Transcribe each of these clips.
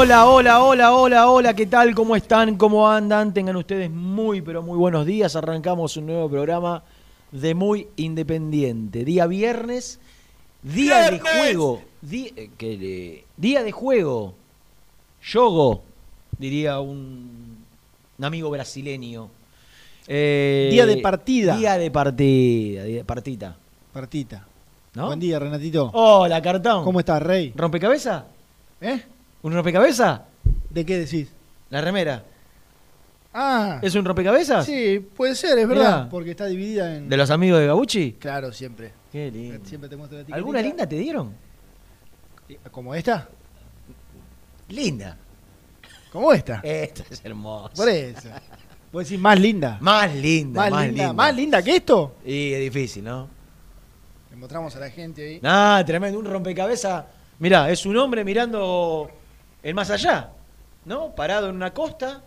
Hola, hola, hola, hola, hola, ¿qué tal? ¿Cómo están? ¿Cómo andan? Tengan ustedes muy, pero muy buenos días. Arrancamos un nuevo programa de Muy Independiente. Día viernes, día de juego. Di- eh, que le- día de juego. Yogo, diría un, un amigo brasileño. Eh, Día de partida. Día de partida, día de partita. Partita. ¿No? Buen día, Renatito. Hola, cartón. ¿Cómo estás, Rey? ¿Rompecabezas? ¿Eh? ¿Un rompecabezas? ¿De qué decís? La remera. Ah, ¿Es un rompecabezas? sí, puede ser, es verdad. Mirá. Porque está dividida en. ¿De los amigos de Gabucci? Claro, siempre. Qué lindo. Siempre te muestro la etiquetita. ¿Alguna linda te dieron? ¿Como esta? Linda. ¿Como esta? Esta es hermosa. Por eso. Vos decís más linda. Más linda, Más, más, linda. linda. ¿Más linda que esto? Y es difícil, ¿no? Le mostramos a la gente ahí. Ah, tremendo, un rompecabezas. Mirá, es un hombre mirando el más allá, ¿no? Parado en una costa.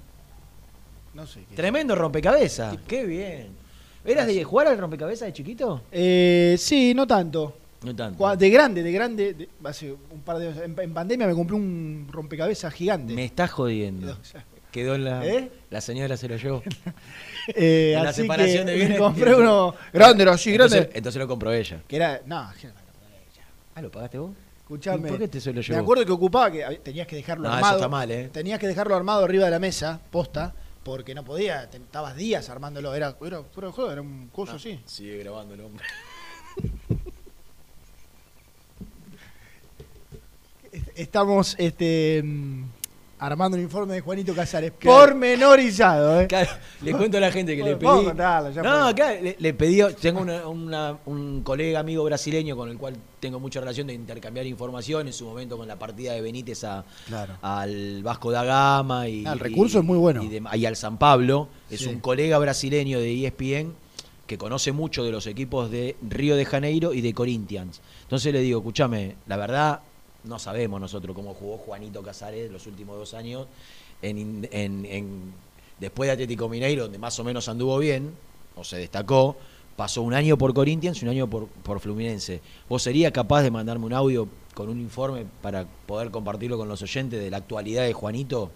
No sé qué. Tremendo rompecabezas. Qué bien. ¿Eras de jugar al rompecabezas de chiquito? Eh, sí, no tanto. No tanto. De grande, de grande. de- hace un par de años. En, en pandemia me compré un rompecabezas gigante. Me estás jodiendo. Quedó en la. ¿Eh? La señora se lo llevó. Eh, En la separación que de bienes. compré uno grande, era así, Entonces, grande. entonces lo compró ella. Que era. No, Ah, ¿lo pagaste vos? Escuchame. ¿Y por qué te se lo Me acuerdo que ocupaba que tenías que dejarlo No, eso armado. está mal, ¿eh? Tenías que dejarlo armado arriba de la mesa, posta, porque no podía, te- estabas días armándolo, era, era fuera de juego, era un Ah. coso así. Sigue grabando el hombre. Estamos este mm, armando un informe de Juanito Casares, pormenorizado, ¿eh? Claro, le cuento a la gente que le pedí. contarlo, No, claro, le, le pedí. Tengo una- una- un colega amigo brasileño con el cual tengo mucha relación de intercambiar información. En su momento con la partida de Benítez a, Claro. al Vasco da Gama y, Ah, el recurso es muy bueno. y, de- y al San Pablo. Es Sí. un colega brasileño de ESPN que conoce mucho de los equipos de Río de Janeiro y de Corinthians. Entonces le digo, escúchame, la verdad no sabemos nosotros cómo jugó Juanito Casares los últimos dos años en, en- en- después de Atlético Mineiro, donde más o menos anduvo bien, o se destacó, pasó un año por Corinthians y un año por, por Fluminense. ¿Vos serías capaz de mandarme un audio con un informe para poder compartirlo con los oyentes de la actualidad de Juanito?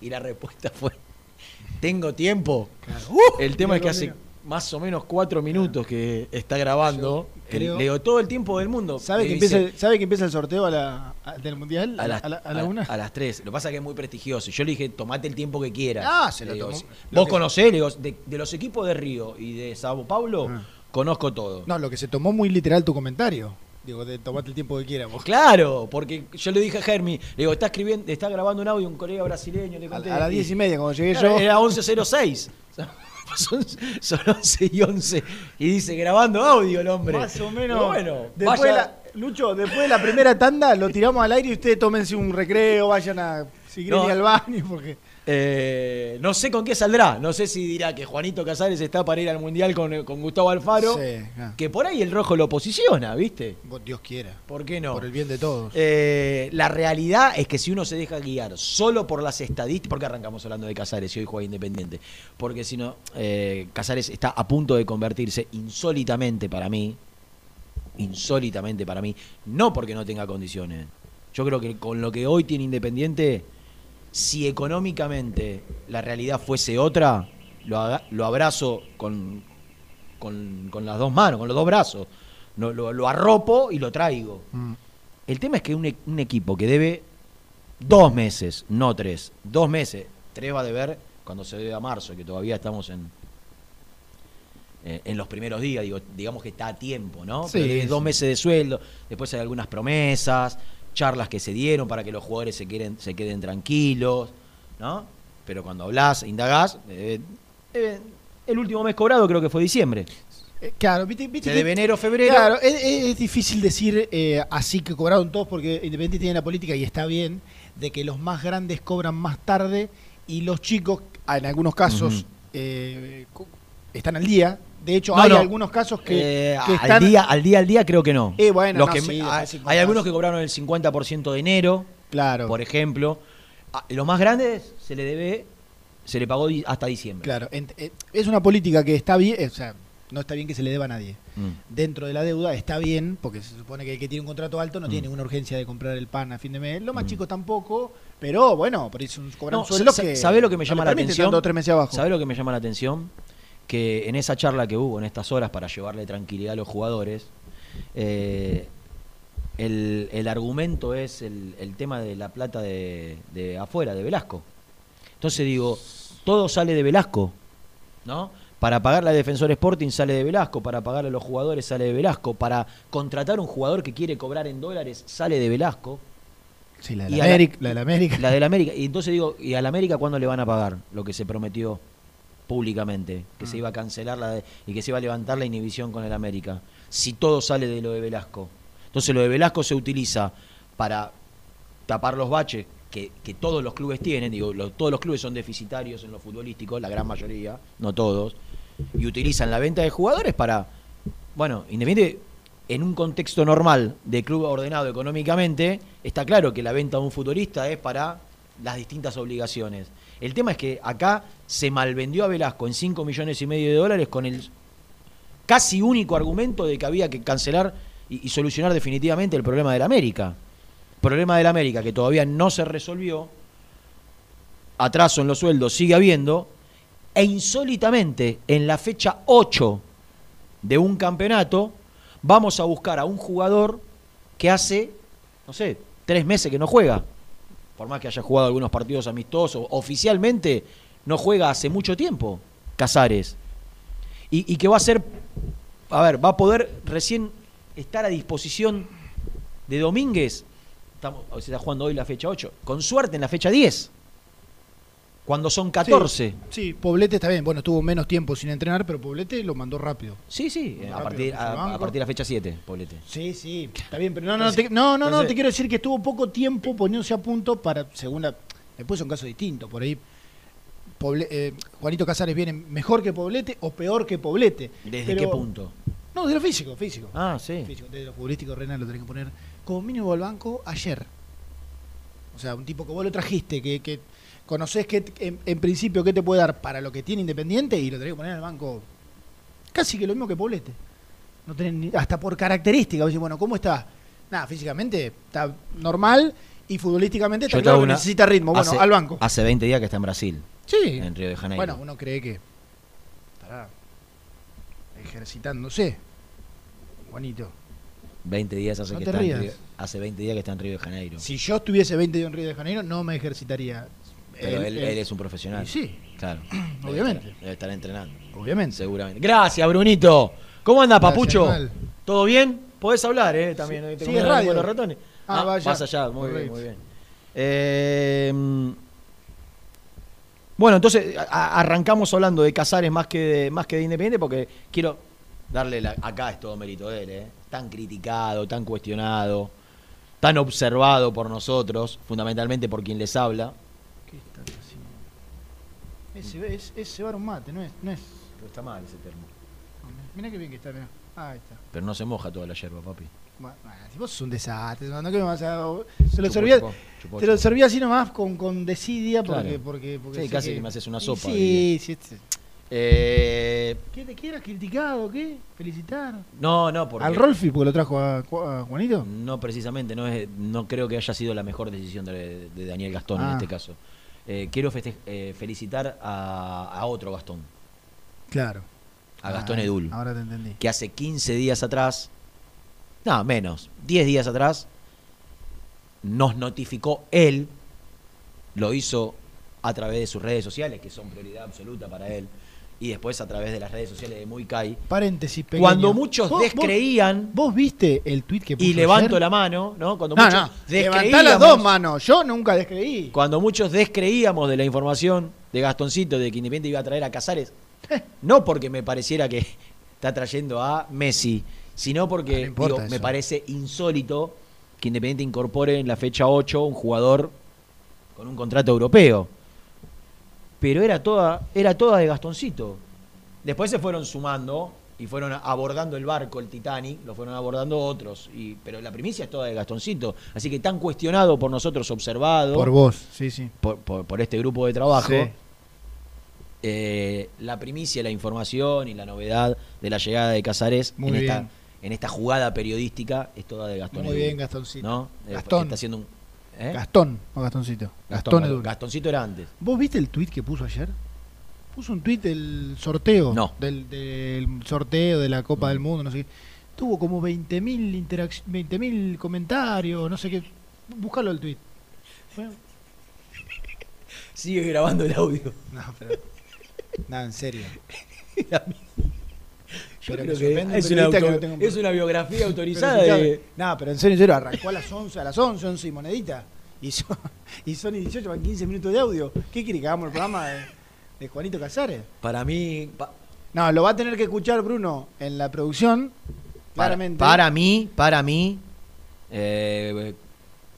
Y la respuesta fue, tengo tiempo. Uh, El tema es que hace más o menos cuatro minutos que está grabando. Creo- le digo, todo el tiempo del mundo. ¿Sabe que, dice, empieza, ¿Sabe que empieza el sorteo a la, a- del mundial? A las, a la, a la una. a las 3. Lo que pasa es que es muy prestigioso. Y Yo le dije, tomate el tiempo que quieras. Ah, se lo digo, tomó. Vos que- conocés, le digo, de, de los equipos de Río y de Sao Paulo, Ah. conozco todo. No, lo que se tomó muy literal tu comentario. Digo, de tomate el tiempo que quieras. vos. Claro, porque yo le dije a Germi, le digo, está escribiendo, está grabando un audio un colega brasileño, le A, conté. a las diez y media, cuando llegué Claro, yo. Era 11.06. Son, son 11 y 11. Y dice, grabando audio el hombre. Más o menos. Bueno, después vaya- la- Lucho, después de la primera tanda lo tiramos al aire y ustedes tómense un recreo, vayan a. Si quieren No. al baño, porque. Eh, no sé con qué saldrá. No sé si dirá que Juanito Casares está para ir al Mundial con, con Gustavo Alfaro. Sí, ah. Que por ahí el rojo lo posiciona, ¿viste? Dios quiera. ¿Por qué no? Por el bien de todos. Eh, la realidad es que si uno se deja guiar solo por las estadísticas, ¿por qué arrancamos hablando de Casares y hoy juega Independiente? Porque si no, eh, Casares está a punto de convertirse insólitamente para mí, insólitamente para mí, no porque no tenga condiciones. Yo creo que con lo que hoy tiene Independiente, si económicamente la realidad fuese otra, lo, abrazo con, con, con las dos manos, con los dos brazos. No, lo, lo arropo y lo traigo. Mm. El tema es que un, e- un equipo que debe dos meses, no tres, dos meses, tres va a deber cuando se debe a marzo, que todavía estamos en eh, en los primeros días, digo, digamos que está a tiempo, ¿no? Sí, Pero sí. dos meses de sueldo, después hay algunas promesas, charlas que se dieron para que los jugadores se queden, se queden tranquilos, ¿no? Pero cuando hablas, indagás, eh, eh, el último mes cobrado creo que fue diciembre. Eh, claro, viste, viste debe enero, febrero. Claro, es, difícil decir eh, así que cobraron todos porque Independiente tiene la política y está bien de que los más grandes cobran más tarde y los chicos, en algunos casos, eh, están al día. De hecho, No, hay no. algunos casos que, Eh, que al, día, al día al día creo que no. Eh, bueno, Los no, que- sí, hay, algunos que cobraron el 50% de enero, Claro, por ejemplo. A los más grandes se le debe, se le pagó hasta diciembre. claro. Eh, es una política que está bien, o sea, no está bien que se le deba a nadie. Mm. Dentro de la deuda está bien, porque se supone que el que tiene un contrato alto no Mm. tiene ninguna urgencia de comprar el pan a fin de mes. Los más Mm. chicos tampoco, pero bueno, por eso cobran No, un sueldo que. ¿sabe lo que me llama la atención? tanto tres meses abajo. ¿Sabe lo que me llama la atención? Que en esa charla que hubo, en estas horas, para llevarle tranquilidad a los jugadores, eh, el, el argumento es el, el tema de la plata de, de afuera, de Velasco. Entonces digo, todo sale de Velasco, ¿no? Para pagar la Defensor Sporting sale de Velasco, para pagar a los jugadores sale de Velasco, para contratar un jugador que quiere cobrar en dólares sale de Velasco. Sí, la de Y la, a la- América. La de América. La del América. Y entonces digo, ¿y al América cuándo le van a pagar lo que se prometió públicamente? Que se iba a cancelar la de- y que se iba a levantar la inhibición con el América. Si todo sale de lo de Velasco. Entonces lo de Velasco se utiliza para tapar los baches que, que todos los clubes tienen. Digo, lo- todos los clubes son deficitarios en lo futbolístico, la gran mayoría, no todos. Y utilizan la venta de jugadores para, bueno, Independiente en un contexto normal de club ordenado económicamente, está claro que la venta de un futbolista es para las distintas obligaciones. El tema es que acá se malvendió a Velasco en 5 millones y medio de dólares con el casi único argumento de que había que cancelar y, y solucionar definitivamente el problema del América. Problema del América que todavía no se resolvió, atraso en los sueldos sigue habiendo, e insólitamente en la fecha 8 de un campeonato vamos a buscar a un jugador que hace, no sé, tres meses que no juega. Por más que haya jugado algunos partidos amistosos, oficialmente no juega hace mucho tiempo, Casares. Y, que va a ser, a ver, va a poder recién estar a disposición de Domínguez. Estamos, se está jugando hoy la fecha 8. Con suerte en la fecha 10. Cuando son 14. Sí, Poblete está bien. Bueno, estuvo menos tiempo sin entrenar, pero Poblete lo mandó rápido. Sí, sí, a rápido, partir, a, partir de la fecha 7, Poblete. Sí, sí, está bien, pero no, no, te, no, no, no, entonces- te quiero decir que estuvo poco tiempo poniéndose a punto para, según la, después son casos distintos, por ahí Poble- eh, Juanito Casares viene mejor que Poblete o peor que Poblete. ¿Desde Pero- qué punto? No, de lo físico, físico. Ah, sí. Físico, de lo futbolístico, Renal lo tenés que poner como mínimo al banco ayer. O sea, un tipo que vos lo trajiste, que, que conocés que en, en principio qué te puede dar para lo que tiene Independiente y lo tenés que poner al banco casi que lo mismo que Poblete. No tenés ni- hasta por característica, decís, bueno, ¿cómo está? Nada, físicamente está normal y futbolísticamente está claro que necesita ritmo. Bueno, hace- al banco. Hace 20 días que está en Brasil, Sí. en Río de Janeiro. Bueno, uno cree que estará ejercitándose. Juanito. 20 días hace No que está en. Río- hace 20 días que está en Río de Janeiro. Si yo estuviese 20 días en Río de Janeiro, no me ejercitaría. Pero él, Él- él él- es un profesional. Sí, Claro. Debe Obviamente. estar- Debe estar entrenando. obviamente. Seguramente. Gracias, Brunito. ¿Cómo anda, Gracias, Papucho? Mal. ¿Todo bien? Podés hablar, ¿eh? También. Te sí, es radio. los ratones. Ah, Ah, vaya. Vas allá, muy bien, muy bien. Eh, mm, bueno, entonces a- arrancamos hablando de Casares más que de, más que de Independiente porque quiero darle la, acá es todo mérito de él, ¿eh? tan criticado, tan cuestionado, tan observado por nosotros, fundamentalmente por quien les habla. ¿Qué estás haciendo? Ese, es, ese bar un mate, no es. No es Pero está mal ese termo. mirá qué bien que está, mirá. Ah, ahí está. Pero no se moja toda la yerba, papi. Bueno, si vos sos un desastre, ¿no? ¿Qué me vas a.? Se lo servía. Te lo servía así nomás con, con desidia porque, Claro. porque, porque Sí, casi que me haces una Y sopa, Sí, sí. este- Eh, ¿Qué te quieras criticado? ¿Qué? ¿Felicitar? no, no, porque ¿Al Rolfi porque lo trajo a, a Juanito? No precisamente, no es, no creo que haya sido la mejor decisión de, de Daniel Gastón en Ah. este caso. Eh, quiero eh, felicitar a, a otro Gastón, Claro. a Gastón Ah, Edul, Ahora te entendí. que hace 15 días atrás, no, menos, 10 días atrás, nos notificó él, lo hizo a través de sus redes sociales, que son prioridad absoluta para él, y después a través de las redes sociales de Muy Kai, Paréntesis pequeño. cuando muchos ¿Vos- vos- descreían, ¿Vos, viste el tweet que puso y levanto ayer? la mano, ¿no? Cuando No, muchos no. Levantá las dos manos. Yo nunca descreí. Cuando muchos descreíamos de la información de Gastoncito de que Independiente iba a traer a Casares, no porque me pareciera que está trayendo a Messi, sino porque no importa digo, me parece insólito que Independiente incorpore en la fecha 8 un jugador con un contrato europeo. Pero era toda, era toda de Gastoncito. Después se fueron sumando y fueron abordando el barco, el Titanic, lo fueron abordando otros. Y, pero la primicia es toda de Gastoncito. Así que tan cuestionado por nosotros, observado Por vos, sí, sí. por, por- por este grupo de trabajo, Sí. eh, la primicia, la información y la novedad de la llegada de Casares en esta, en esta jugada periodística es toda de Gastón Muy bien, Gastoncito. ¿no? Gastón. Está haciendo un, ¿eh? Gastón, o Gastoncito. Gastón, Edul. Gastoncito era antes. ¿Vos viste el tweet que puso ayer? Puso un tweet del sorteo. No. Del, del sorteo de la Copa del Mundo, no sé qué. Tuvo como 20.000 interac- 20.000 comentarios, no sé qué. Buscalo el tweet. Bueno, Sigue grabando el audio. no, pero. Nada, en serio. Yo Pero creo que sorprende es un una, periodista que auto- no tenga un- es una biografía autorizada Pero de... No, pero en serio, en serio, arrancó a las 11, a las 11, 11 y monedita. Y son, y son y 18, van 15 minutos de audio. ¿Qué quiere que hagamos el programa de, de Juanito Casares? Para mí... pa- No, lo va a tener que escuchar Bruno en la producción. para, Claramente. para mí, para mí, eh,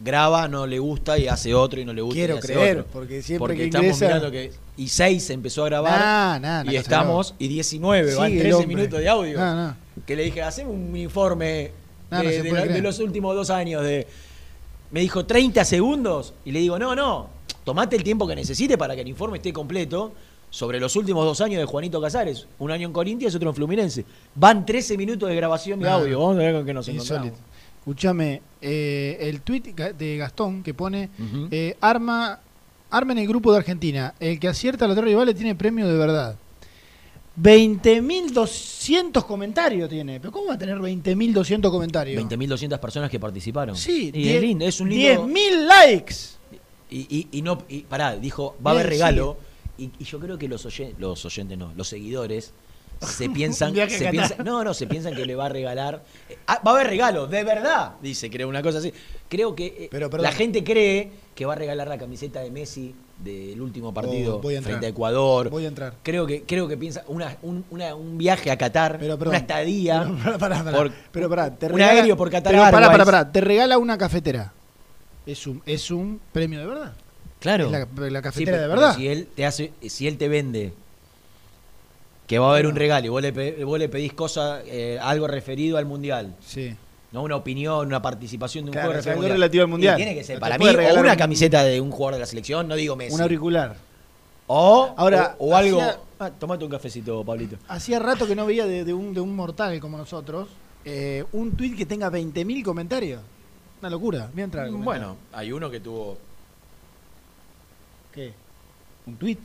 graba, no le gusta y hace otro y no le gusta y Quiero hace creer, otro. porque siempre Porque que estamos ingresa- mirando que y 6 empezó a grabar Nah, nah, una y estamos y 19, van Sigue el 13 hombre. minutos de audio. Que le dije, hacemos un informe no de, lo- los últimos dos años de me dijo 30 segundos y le digo, "No, no, tomate el tiempo que necesite para que el informe esté completo." Sobre los últimos dos años de Juanito Casares, un año en Corinthians y otro en Fluminense. Van 13 minutos de grabación de audio. Vamos a ver con qué nos encontramos. Escúchame, eh, el tweet de Gastón que pone: Ujú. eh, arma, arma en el grupo de Argentina. El que acierta a los tres rivales tiene premio de verdad. 20.200 comentarios tiene. ¿Pero cómo va a tener 20.200 comentarios? 20.200 personas que participaron. Sí, y es lindo, es un lindo. 10.000 likes. Y, y, y no, y pará, dijo, va a haber regalo. Y, y yo creo que los, oyen- los oyentes, no, los seguidores se piensan, se no, no, se piensan que le va a regalar. eh, ah, va a haber regalo, de verdad, dice, creo, una cosa así. Creo que eh, Pero, perdón. la gente cree que va a regalar la camiseta de Messi del último partido Oh, voy a entrar. frente a Ecuador. Voy a entrar. Creo que, creo que piensa una, un, una- un viaje a Qatar, Pero, perdón. una estadía. Pero, pará, pará, pará. por- Pero pará, te un regala- aéreo por Qatar Pero pará, Airways. pará, pará. Te regala una cafetera. Es un, es un premio de verdad. Claro. Es la- la Sí, cafetera pero- de verdad. Si él te hace, si él te vende que va a haber un regalo y vos le, vos le pedís cosas, eh, algo referido al mundial, Sí. no una opinión, una participación de un Claro, algo referido relativo al mundial. Y tiene que ser para mí o una un- camiseta de un jugador de la selección, no digo Messi. Un auricular. o Ahora, o, o algo. hacía- Ah, tomate un cafecito, Pablito. Hacía rato que no veía de, de un, de un mortal como nosotros eh, un tweet que tenga 20.000 comentarios. Una locura. Voy a entrar. al comentario. Bueno, hay uno que tuvo ¿Qué? ¿Un tweet?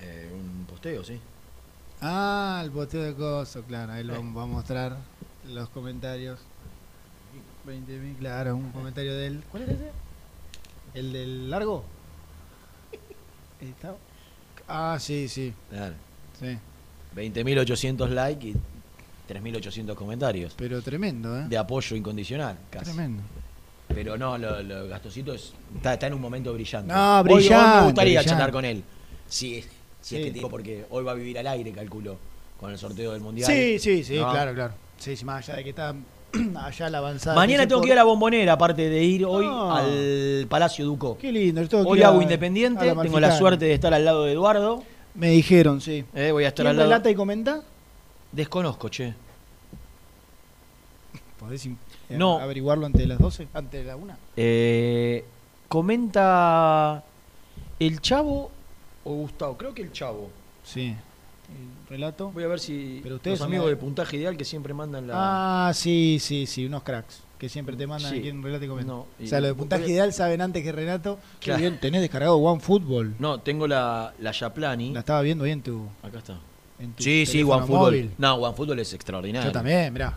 eh, un posteo, sí. Ah, el boteo de coso, claro. Ahí lo va a mostrar los comentarios. 20.000, claro, un comentario del. ¿Cuál era ese? ¿El del largo? Está- Ah, sí, sí. Claro. sí. 20.800 likes y 3.800 comentarios. Pero tremendo, ¿eh? De apoyo incondicional, casi. Tremendo. Pero no, lo, lo Gastosito es- está, está en un momento brillante. No, Hoy- hoy, brillante, me gustaría brillante. charlar con él. Sí, sí, es que tipo, porque hoy va a vivir al aire, calculo, con el sorteo del Mundial. Sí, sí, sí, ¿no? claro, claro. Sí, más allá de que está allá la avanzada. Mañana tengo que ir a la bombonera, aparte de ir hoy al Palacio Ducó. Qué lindo. yo tengo Hoy a- hago a Independiente, la tengo la suerte de estar al lado de Eduardo. Me dijeron, sí. eh, voy a estar ¿Quién al lado. relata y comenta? Desconozco, che. ¿Podés eh, No. averiguarlo antes de las 12? ¿Antes de la 1? Eh, comenta el Chavo o Gustavo. Creo que el Chavo. Sí. El relato. Voy a ver si Pero ustedes los son amigos de Puntaje Ideal que siempre mandan la... Ah, sí, sí, sí, unos cracks. Que siempre te mandan Sí. aquí en relato y comenta. No, y- o sea, lo de puntaje ideal saben antes que Renato. Qué Claro. bien, tenés descargado OneFootball. No, tengo la, la Yaplani. La estaba viendo ahí en tu, Acá está. en tu Sí, sí, OneFootball. móvil. No, OneFootball es extraordinario. Yo también, mirá.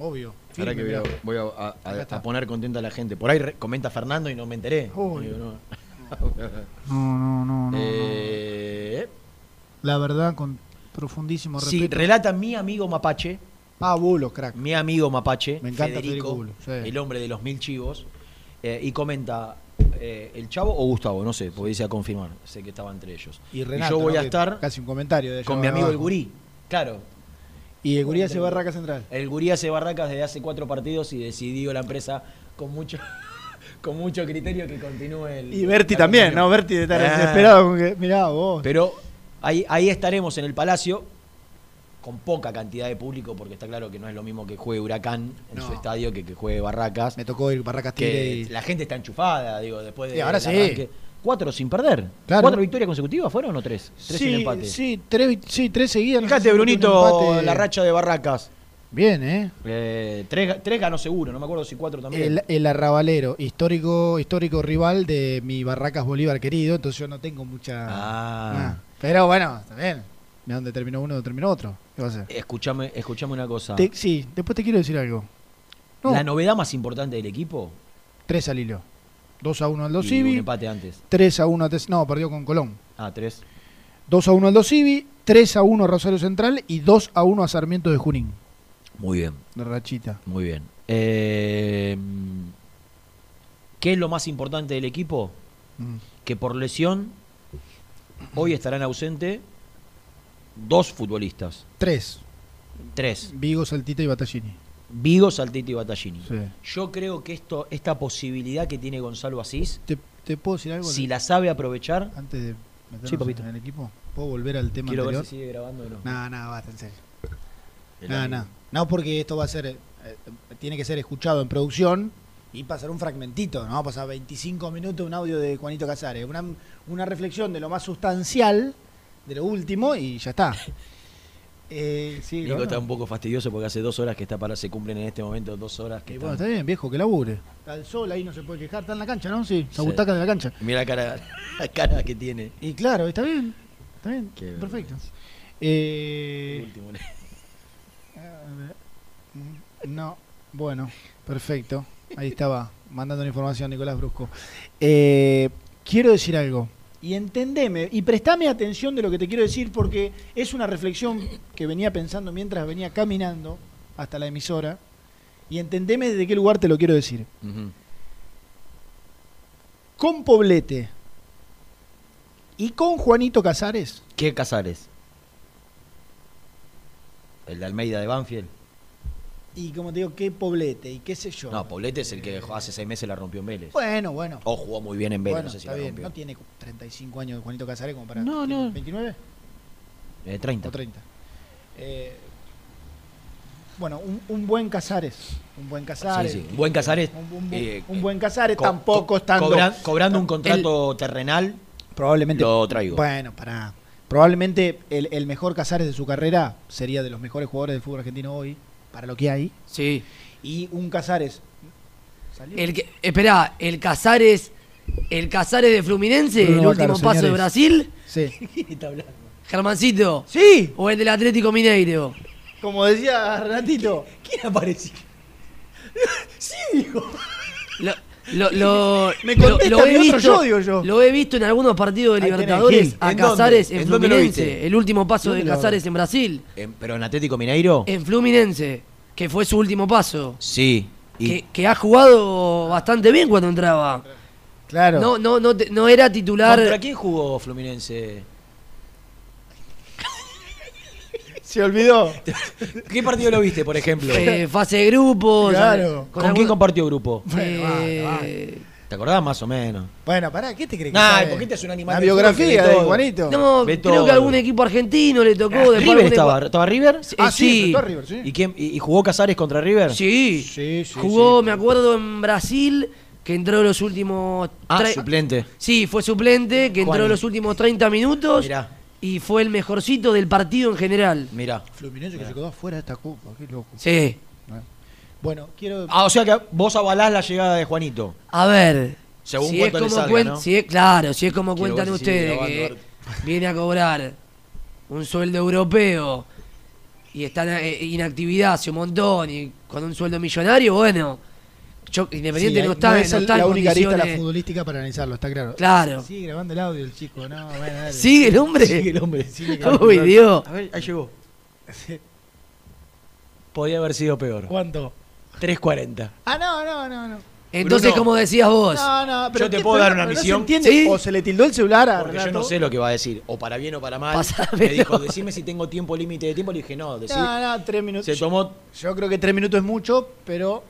Obvio. Ahora Firme, que voy, a, mirá. voy a- a- poner contenta a la gente. Por ahí re- comenta Fernando y no me enteré. Uy. Digo, no. No, no, no, no. Eh, La verdad, con profundísimo sí, respeto. relata mi amigo Mapache. ah, bulos, crack. Mi amigo Mapache. Me encanta Federico Federico, Bulo, sí. el hombre de los mil chivos. eh, y comenta eh, el Chavo o Gustavo, no sé, porque dice a confirmar. Sé que estaba entre ellos. Y Renato. yo voy ¿no? a estar Casi un comentario de con mi amigo el. Gurí. Claro, Y el Gurí hace Barraca Central. El Gurí hace barracas desde hace cuatro partidos y decidió la empresa con mucho con mucho criterio que continúe el. Y Berti también. ¿no? Berti de estar Ah. desesperado. Con que, mirá, vos. Pero ahí, ahí estaremos en el Palacio con poca cantidad de público porque está claro que no es lo mismo que juegue Huracán en No. su estadio que que juegue Barracas. Me tocó ir Barracas Tigre Que y... la gente está enchufada, digo, después de. Y ahora sí. arranque. Cuatro sin perder. Claro. ¿Cuatro victorias consecutivas fueron o tres? Tres sin sí, empate. sí, tres, sí, tres seguidas. no sé Fíjate, si fue un Brunito, empate. la racha de Barracas. Bien, ¿eh? Eh, tres, tres ganó seguro, no me acuerdo si cuatro también. El, el arrabalero, histórico, histórico rival de mi Barracas Bolívar querido, entonces yo no tengo mucha... Ah. Pero bueno, está bien. De donde terminó uno, terminó otro. ¿Qué va a hacer? Escuchame, escuchame una cosa. Te- sí, después te quiero decir algo. No, La novedad más importante del equipo. tres al hilo. 2 a 1 al 2 un empate antes. 3 a 1 a No, perdió con Colón. Ah, tres. 2 a 1 al 2 Civi, 3 a 1 a Rosario Central y 2 a 1 a Sarmiento de Junín. Muy bien, De rachita. muy bien. Eh, ¿Qué es lo más importante del equipo? Mm. Que por lesión hoy estarán ausentes dos futbolistas. 3. Tres. Vigo, Saltita y Battaglini. Vigo, Saltito y Battaglini. Sí. Yo creo que esto, esta posibilidad que tiene Gonzalo Asís, ¿Te, te puedo decir algo? si la sabe aprovechar, Antes de meternos Sí, en el equipo, ¿puedo volver al tema quiero ver si sigue grabando o no. No, no, basta, en serio. El No, amigo. no. No, porque esto va a ser. eh, eh, tiene que ser escuchado en producción y pasar un fragmentito. No va a pasar 25 minutos un audio de Juanito Casares. Una, una reflexión de lo más sustancial, de lo último y ya está. Eh, sí, Nico está un poco fastidioso porque hace dos horas que está para, se cumplen en este momento dos horas que Y está- bueno, está bien, viejo, que labure. Está el sol ahí, no se puede quejar. Está en la cancha, ¿no? Sí, se Sí. butaca de la cancha. Mira la cara, la cara que tiene. Y claro, está bien. Está bien, Qué perfecto. Eh, Último. No, bueno, perfecto. Ahí estaba, mandando la información Nicolás Brusco. Eh, quiero decir algo. Y entendeme, y prestame atención de lo que te quiero decir, porque es una reflexión que venía pensando mientras venía caminando hasta la emisora. Y entendeme desde qué lugar te lo quiero decir. Con Poblete y con Juanito Casares, ¿Qué Casares? ¿El de Almeida de Banfield? y como te digo, qué Poblete y qué sé yo. No, Poblete es el que hace seis meses la rompió en Vélez. Bueno, bueno. O jugó muy bien en Vélez, Bueno, no sé si está la bien. rompió. No tiene 35 años Juanito Casares como para. No, ¿tiene no. ¿29 Eh, 30. o 30? Eh, bueno, un, un buen Casares. Un buen Casares. Sí, sí. Un buen Casares. Un, eh, un buen Casares co- tampoco co- estando. cobran- cobrando un el- contrato terrenal, probablemente. lo traigo. Bueno, para. Probablemente el, el mejor Casares de su carrera sería de los mejores jugadores del fútbol argentino hoy, para lo que hay. Sí. Y un Casares. ¿Salió? El que, esperá, el Casares, el Casares de Fluminense, Bruno el último Bacaro, paso de. Brasil. Sí. ¿Quién está hablando? Germancito. Sí, O el del Atlético Mineiro. como decía Renatito. ¿Quién apareció? Sí, dijo. Lo, lo, lo- Me lo- contesta lo he visto, yo, digo yo. Lo he visto en algunos partidos de Ahí Libertadores a ¿En dónde? Casares en, ¿En dónde lo Fluminense. El último paso de ¿Dónde lo Casares en Brasil. En- ¿Pero en Atlético Mineiro? En Fluminense, que fue su último paso. Sí. Y Que, que ha jugado bastante bien cuando entraba. Claro. No, no, no, te- no era titular. ¿Contra quién jugó Fluminense? Se olvidó. ¿Qué partido lo viste, por ejemplo? eh, fase de grupos. Claro. ¿Con, algún- quién compartió grupo? Bueno, eh, vale, ¿Te acordás más o menos? Bueno, pará, ¿qué te crees que Nah, porque este es un animal La biografía de. Juanito. No, creo que algún equipo argentino le tocó. después ¿River estaba? ¿Estaba River? Eh, Ah, sí, sí, enfrentó a River, sí. ¿Y, quién, y, y jugó Casares contra River? sí. Sí, sí, Jugó, sí. me acuerdo, en Brasil, que entró los últimos... Ah, suplente. Sí, fue suplente, que entró Juan. los últimos 30 minutos Mirá, y fue el mejorcito del partido en general. mirá. Fluminense que se quedó afuera de esta copa, qué loco. Sí. Bueno, quiero. Ah, o sea que vos avalás la llegada de Juanito. A ver. Según si es como salga, cuen- ¿no? si es- claro, si es como Quiero cuentan ustedes, que viene a cobrar un sueldo europeo y está en eh, inactividad hace un montón y con un sueldo millonario, bueno, yo, Independiente Sí, no está, es no en la única arista la condiciones- futbolística para analizarlo, está claro. Claro. Sigue grabando el audio el chico, no, bueno, dale. ¿Sigue el hombre? Sigue el hombre. Sigue grabando Uy, el audio. Dios. A ver, ahí llegó. Podía haber sido peor. ¿Cuánto? 3.40. Ah, no, no, no, no. Entonces, Bruno. como decías vos, No, no, pero Yo te ¿qué- puedo pero dar no- una no misión. se entiende? ¿Sí? O se le tildó el celular a Porque yo no sé lo que va a decir, o para bien o para mal. Pásamelo. Me dijo, decime si tengo tiempo límite de tiempo. Le dije, no, decí. No, no, tres minutos. Se tomó. Yo creo que tres minutos es mucho, pero.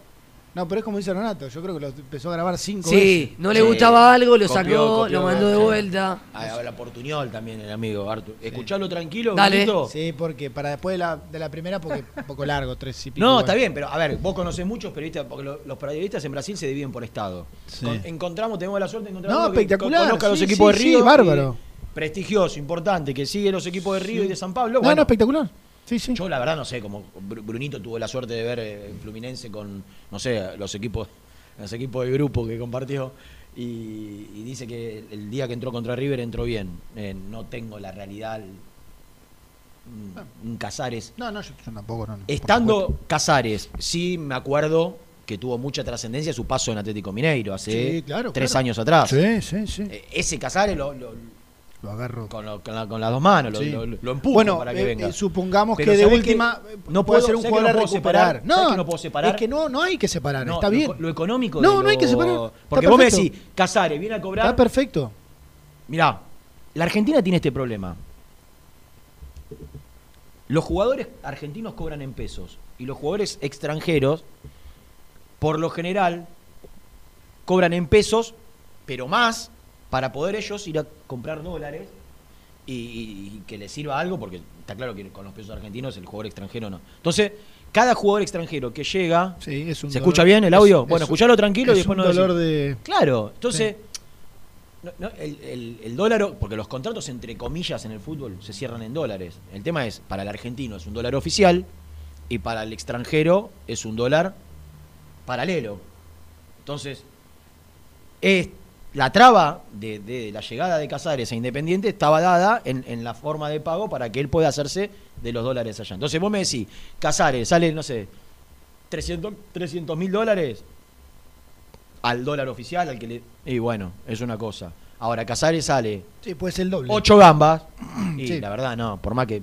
No, pero es como dice Renato. Yo creo que lo empezó a grabar cinco sí, veces. no le Sí. gustaba algo, lo Copió, sacó, copió, lo mandó de sí. vuelta. Ah, habla portuñol también el amigo Artur. Escuchalo tranquilo, Dale. Sí, porque para después de la, de la primera, porque un poco largo, tres y pico. No, bueno. está bien, pero a ver, vos conocés muchos periodistas, porque lo- los periodistas en Brasil se dividen por estado. Sí. Con- encontramos, tenemos la suerte de encontrar No, uno que espectacular, conozca los sí, equipos sí, de Río. sí, y bárbaro. Prestigioso, importante, que sigue los equipos de Río y de San Pablo. No, Bueno, no, espectacular. Sí, sí. Yo la verdad no sé, como Bru- Brunito tuvo la suerte de ver eh, en Fluminense con, no sé, los equipos, los equipos de grupo que compartió. Y, y dice que el día que entró contra River entró bien. Eh, no tengo la realidad. mm, En Casares. No, no, yo, yo tampoco, no. Estando. Casares, sí me acuerdo que tuvo mucha trascendencia su paso en Atlético Mineiro hace Sí, claro, tres claro. años atrás. Sí, sí, sí. Eh, Ese Casares lo, lo- Lo agarro. con, lo- con la- con las dos manos, lo, Sí. lo- lo empujo bueno, para que eh, venga. eh, supongamos Pero que de ¿sabés última qué? eh, No puede ser un ¿sabés que jugador no recuperar. que no puedo separar? es que no, no hay que separar, No, está bien. Lo, económico. No, no hay que separar. Porque vos me decís, Casares viene a cobrar. Está perfecto. Mirá, la Argentina tiene este problema. Los jugadores argentinos cobran en pesos y los jugadores extranjeros, por lo general, cobran en pesos, pero más para poder ellos ir a comprar dólares y, y- y que les sirva algo, porque está claro que con los pesos argentinos el jugador extranjero no. Entonces, cada jugador extranjero que llega, Sí, es un ¿se dolor- escucha bien el audio? es- bueno, es- escuchalo tranquilo y es después un no dolor decís. de. Claro, entonces, no, no, el, el- el dólar, porque los contratos entre comillas en el fútbol se cierran en dólares. El tema es, para el argentino es un dólar oficial y para el extranjero es un dólar paralelo. Entonces, es, la traba de, de la llegada de Casares a Independiente estaba dada en, en la forma de pago para que él pueda hacerse de los dólares allá. Entonces vos me decís, Casares sale, no sé, 300 mil dólares al dólar oficial, al que le... Y bueno, es una cosa. Ahora, Casares sale Sí, puede ser el doble. 8 gambas y Sí. la verdad no, por más que...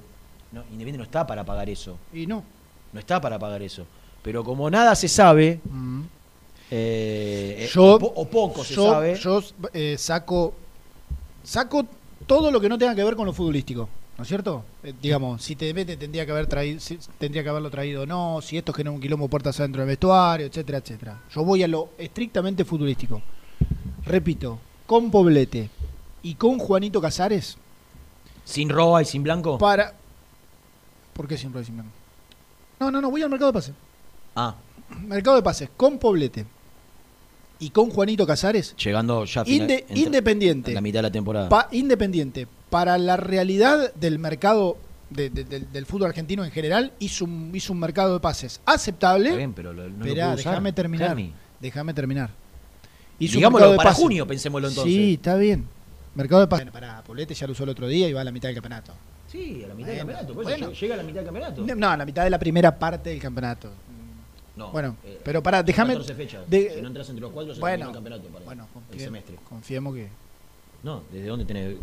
No, Independiente no está para pagar eso. Y no. No está para pagar eso. Pero como nada se sabe, Mm. Eh, Yo- o, po- o poco se yo, sabe, yo, eh, saco saco todo lo que no tenga que ver con lo futbolístico, ¿no es cierto? Eh, digamos, si te mete tendría que haber traído, si- tendría que haberlo traído o no, si esto genera un quilombo puertas adentro del vestuario, etcétera, etcétera. Yo voy a lo estrictamente futbolístico. Repito, con Poblete y con Juanito Casares sin roba y sin blanco. para ¿Por qué siempre sin blanco? No, no, no, voy al mercado de pases. Ah, Mercado de pases con Poblete y con Juanito Casares llegando ya final- Inde- independiente. en la mitad de la temporada. Pa- independiente, para la realidad del mercado de- de- del, del fútbol argentino en general, hizo un, hizo un mercado de pases aceptable. Está bien, pero lo- no Esperá, déjame terminar. Déjame terminar. Hizo Digámoslo de para pases. junio, pensémoslo entonces. Sí, está bien. Mercado de pases. Para Polete ya lo usó el otro día y va a la mitad del campeonato. Sí, a la mitad del Bueno, campeonato. Por eso bueno. llega a la mitad del campeonato. No, a la mitad de la primera parte del campeonato. No, Bueno, eh, pero para, déjame. 14 fechas. de- si no entras entre los cuatro, se bueno, el campeonato para bueno, el confie- semestre. Confiemos que. No, ¿desde dónde tenés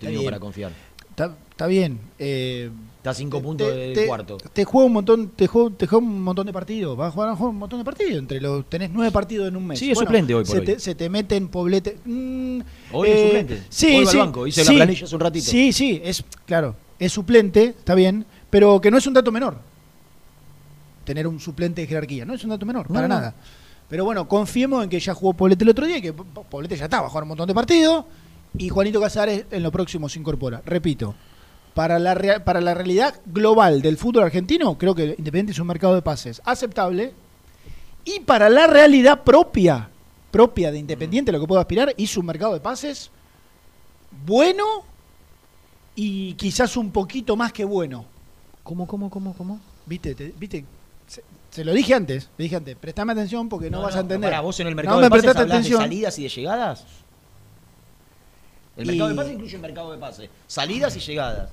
bien. para confiar? Está, está bien. Eh, Está a cinco puntos te- del te- cuarto. Te juega un montón, te juega, te juega un montón de partidos. Vas a jugar, un montón de partidos. Entre los tenés nueve partidos en un mes. Sí, es suplente hoy por se hoy. Te, se te mete en poblete. mm, Hoy es suplente. Sí, Hoy va al sí, banco, hice la planilla hace un ratito. Sí, sí, es claro. Es suplente, está bien, pero que no es un dato menor. Tener un suplente de jerarquía, no es un dato menor, No, para no. nada. Pero bueno, confiemos en que ya jugó Poblete el otro día, y que Po- Poblete ya está, va a jugar un montón de partidos. Y Juanito Casares en lo próximo se incorpora. Repito, para la, para la realidad global del fútbol argentino, creo que Independiente es un mercado de pases aceptable. Y para la realidad propia, propia de Independiente, lo que puedo aspirar, hizo un mercado de pases bueno y quizás un poquito más que bueno. ¿Cómo, cómo, cómo, cómo? ¿Viste? Te- ¿Viste? Se, lo dije antes, le dije antes, prestame atención porque no, vas a entender. Para vos en el No mercado me de pases de salidas y de llegadas. El Y- mercado de pases incluye el mercado de pases. Salidas y llegadas.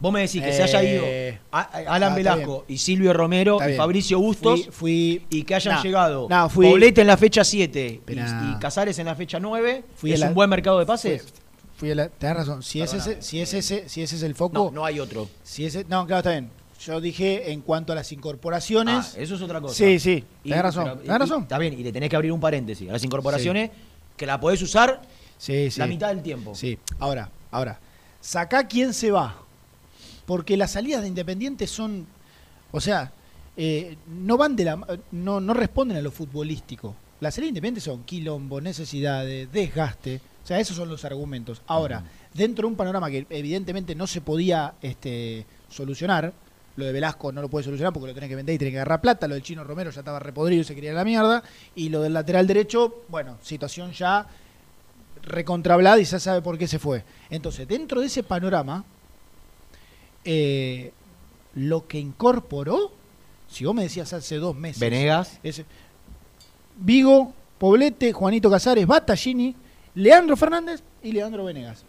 Vos me decís que se Eh, haya ido a- Alan ah, Velasco y Silvio Romero y. Fabricio Bustos Fui, fui- y que hayan No, llegado no, fui- Poblete en la fecha 7 y, Casares en la fecha 9. Fui ¿Es la- un buen mercado de pases? Fui, fui a la- tenés razón. Si es, ese, si, es ese, si ese es el foco. No, no hay otro. Si ese, no, claro, está bien. Yo dije en cuanto a las incorporaciones. Ah, eso es otra cosa. Sí, sí, Y- tenés razón. pero- tenés y- razón. Está bien, y le tenés que abrir un paréntesis a las incorporaciones que la podés usar Sí, sí. la mitad del tiempo. Sí, ahora, ahora. Sacá quién se va. Porque las salidas de Independiente son. O sea, eh, no van de la. No, no responden a lo futbolístico. Las salidas de Independiente son quilombo, necesidades, desgaste. O sea, esos son los argumentos. Ahora, dentro de un panorama que evidentemente no se podía este, solucionar, lo de Velasco no lo puede solucionar porque lo tenés que vender y tenés que agarrar plata, lo del Chino Romero ya estaba repodrido y se quería la mierda, y lo del lateral derecho, bueno, situación ya recontrablada y ya sabe por qué se fue. Entonces, dentro de ese panorama, eh, lo que incorporó, si vos me decías hace dos meses, Venegas. Vigo, Poblete, Juanito Casares, Battaglini, Leandro Fernández y Leandro Venegas.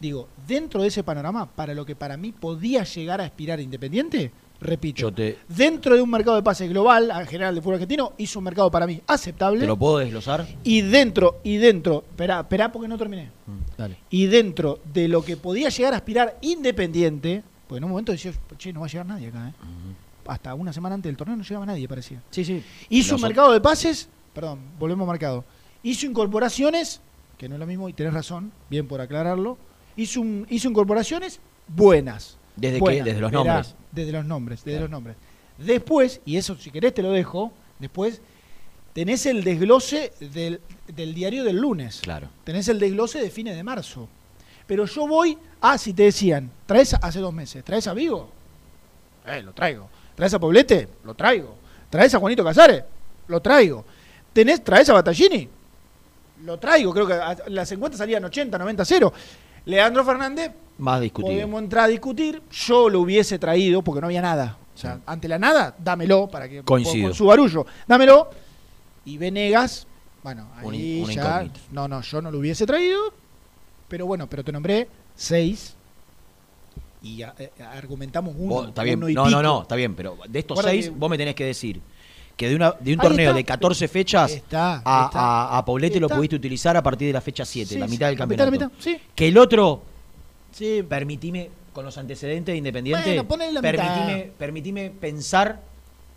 Digo, dentro de ese panorama, para lo que para mí podía llegar a aspirar Independiente, repito, te, dentro de un mercado de pases global, en general de fútbol argentino, hizo un mercado para mí aceptable. ¿te lo puedo desglosar? Y dentro, y dentro, espera, espera porque no terminé. Mm, Dale. Y dentro de lo que podía llegar a aspirar Independiente, porque en un momento decía, che, no va a llegar nadie acá, ¿eh? Hasta una semana antes del torneo no llegaba nadie, parecía. Sí, sí. Hizo un mercado de pases, perdón, volvemos al mercado. Hizo incorporaciones, que no es lo mismo, y tenés razón, bien por aclararlo. Hizo, un, hizo incorporaciones buenas. ¿Desde qué? Desde los nombres. Desde los nombres, desde Claro. los nombres. Después, y eso si querés te lo dejo, después tenés el desglose del, del diario del lunes. Claro. Tenés el desglose de fines de marzo. Pero yo voy, ah, si te decían, traes a- hace dos meses, traes a Vigo, eh, lo traigo. ¿Traes a Poblete? Lo traigo. ¿Traes a Juanito Casares? Lo traigo. ¿Tenés, ¿Traes a Battaglini? Lo traigo. Creo que a- las encuestas salían 80, 90, 0. Leandro Fernández, Más discutido. podemos entrar a discutir. Yo lo hubiese traído porque no había nada. O sea, ante la nada, dámelo para que Coincido. con su barullo. Dámelo. Y Venegas, bueno, ahí ya. No, no, yo no lo hubiese traído. Pero bueno, pero te nombré seis. Y a- eh, argumentamos uno. Está bien. uno y No, no, no, está bien, pero de estos Guarda seis, que- vos me tenés que decir que de, una, de un Ahí torneo está. de 14 fechas Está, a, está. a, a Poblete lo pudiste utilizar a partir de la fecha 7, Sí, la sí, mitad del la mitad, campeonato. la mitad, sí. Que el otro, Sí, permitime, con los antecedentes de Independiente, Bueno, mitad. permitime, permitime pensar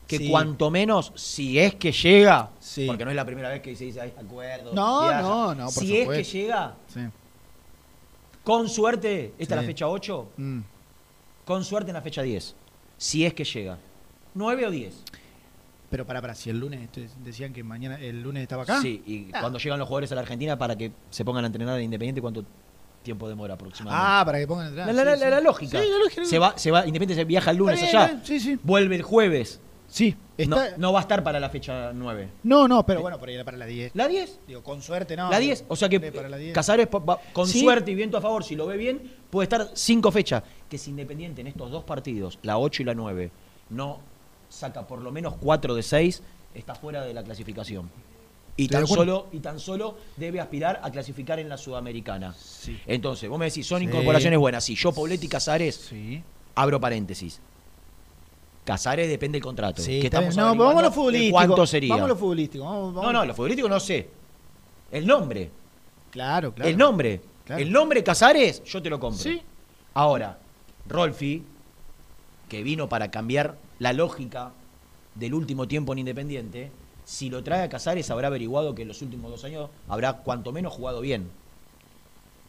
que Sí. cuanto menos, si es que llega, Sí. porque no es la primera vez que se dice, hay acuerdo. No, viaja". no, no, por Si es que supuesto. llega, sí. con suerte, esta es la Sí. fecha 8, Mm. con suerte en la fecha 10. Si es que llega. ¿9 o 10? Pero para, para, si el lunes decían que mañana el lunes estaba acá. Sí, y Ah. cuando llegan los jugadores a la Argentina para que se pongan a entrenar en Independiente, ¿cuánto tiempo demora aproximadamente? Ah, para que pongan el la, la- la- la lógica. Sí, la lógica. Se va, se va, Independiente se viaja el lunes bien, allá, Sí, sí. vuelve el jueves. Sí, No, está- no va a estar para la fecha 9. No, no, pero bueno, por ahí era para la 10. ¿La 10? Digo, con suerte, no. la 10. O sea que la 10. Casares, con Sí. suerte y viento a favor, si lo ve bien, puede estar cinco fechas. Que si Independiente en estos dos partidos, la 8 y la 9, no saca por lo menos 4 de 6, está fuera de la clasificación. Y tan, solo, y tan solo debe aspirar a clasificar en la Sudamericana. Sí. Entonces, vos me decís, son Sí. incorporaciones buenas. Si yo, Poblete y Casares, Sí. abro paréntesis. Casares depende del contrato. Sí, que estamos No, vamos a lo futbolístico. ¿Cuánto sería? Vamos a lo futbolístico. Vamos, vamos. No, no, lo futbolístico no sé. El nombre. Claro, claro. El nombre. Claro. El nombre Casares, yo te lo compro. Sí. Ahora, Rolfi, que vino para cambiar la lógica del último tiempo en Independiente, si lo trae a Casares habrá averiguado que en los últimos dos años habrá cuanto menos jugado bien.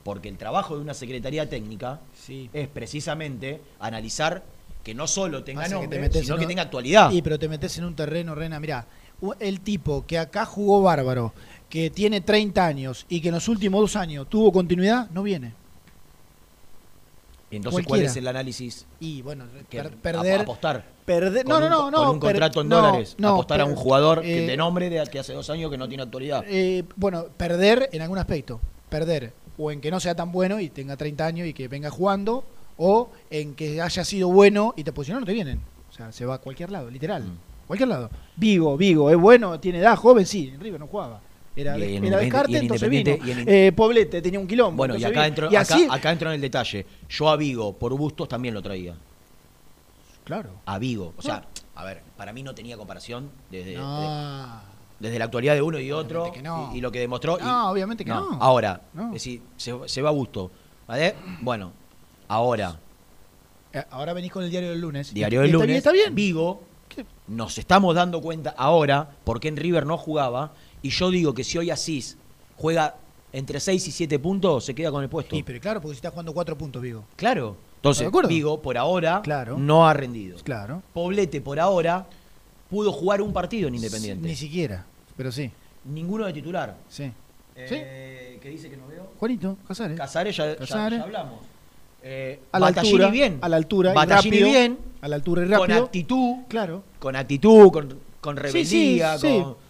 Porque el trabajo de una secretaría técnica Sí. es precisamente analizar que no solo tenga Pasa que nombre, te metes sino en que un- tenga actualidad. Y pero te metes en un terreno, Rena, mirá, el tipo que acá jugó bárbaro, que tiene 30 años y que en los últimos dos años tuvo continuidad, no viene. Y entonces, ¿cuál es el análisis? Y bueno, per- perder... apostar. perder no, no, un- no, no. Con un contrato en dólares. no, apostar a un jugador que eh, de nombre de que hace dos años que no tiene actualidad. eh, bueno, perder en algún aspecto. Perder. O en que no sea tan bueno y tenga 30 años y que venga jugando. O en que haya sido bueno y te posicionó, no te vienen. O sea, se va a cualquier lado, literal. Mm. Cualquier lado. Vigo, Vigo, es bueno, tiene edad, joven, sí. En River no jugaba. Era, de, en era Independiente- descarte, y en entonces vino. Independiente- y en- Eh, Poblete tenía un quilombo. Bueno, y acá entro, Y así, acá, acá entro en el detalle. Yo a Vigo, por Bustos, también lo traía. Claro. A Vigo. O sea, a ver, para mí no tenía comparación desde, No. desde la actualidad de uno y otro Obviamente que no. y, y lo que demostró. y- No, obviamente que no. Ahora, No. es decir, se, se va a Busto. ¿Vale? Bueno, ahora, Eh, Ahora venís con el diario del lunes. diario del está lunes, bien, Está bien. Vigo, nos estamos dando cuenta ahora por qué en River no jugaba. Y yo digo que si hoy Asís juega entre 6 y 7 puntos, se queda con el puesto. Sí, pero claro, porque si está jugando cuatro puntos, Vigo. Claro. ¿Estás Entonces? Vigo, por ahora, Claro. no ha rendido. Claro. Poblete, por ahora, pudo jugar un partido en Independiente. Ni siquiera, pero sí. Ninguno de titular. Sí. Eh, ¿Qué dice que no veo? Juanito, Casares. Casares, ya, ya- Casares. ya hablamos. Eh, a la altura, bien. a la altura y rápido, bien. a la altura y Con rápido. actitud. Claro. Con actitud, con, con rebeldía. sí, sí. con...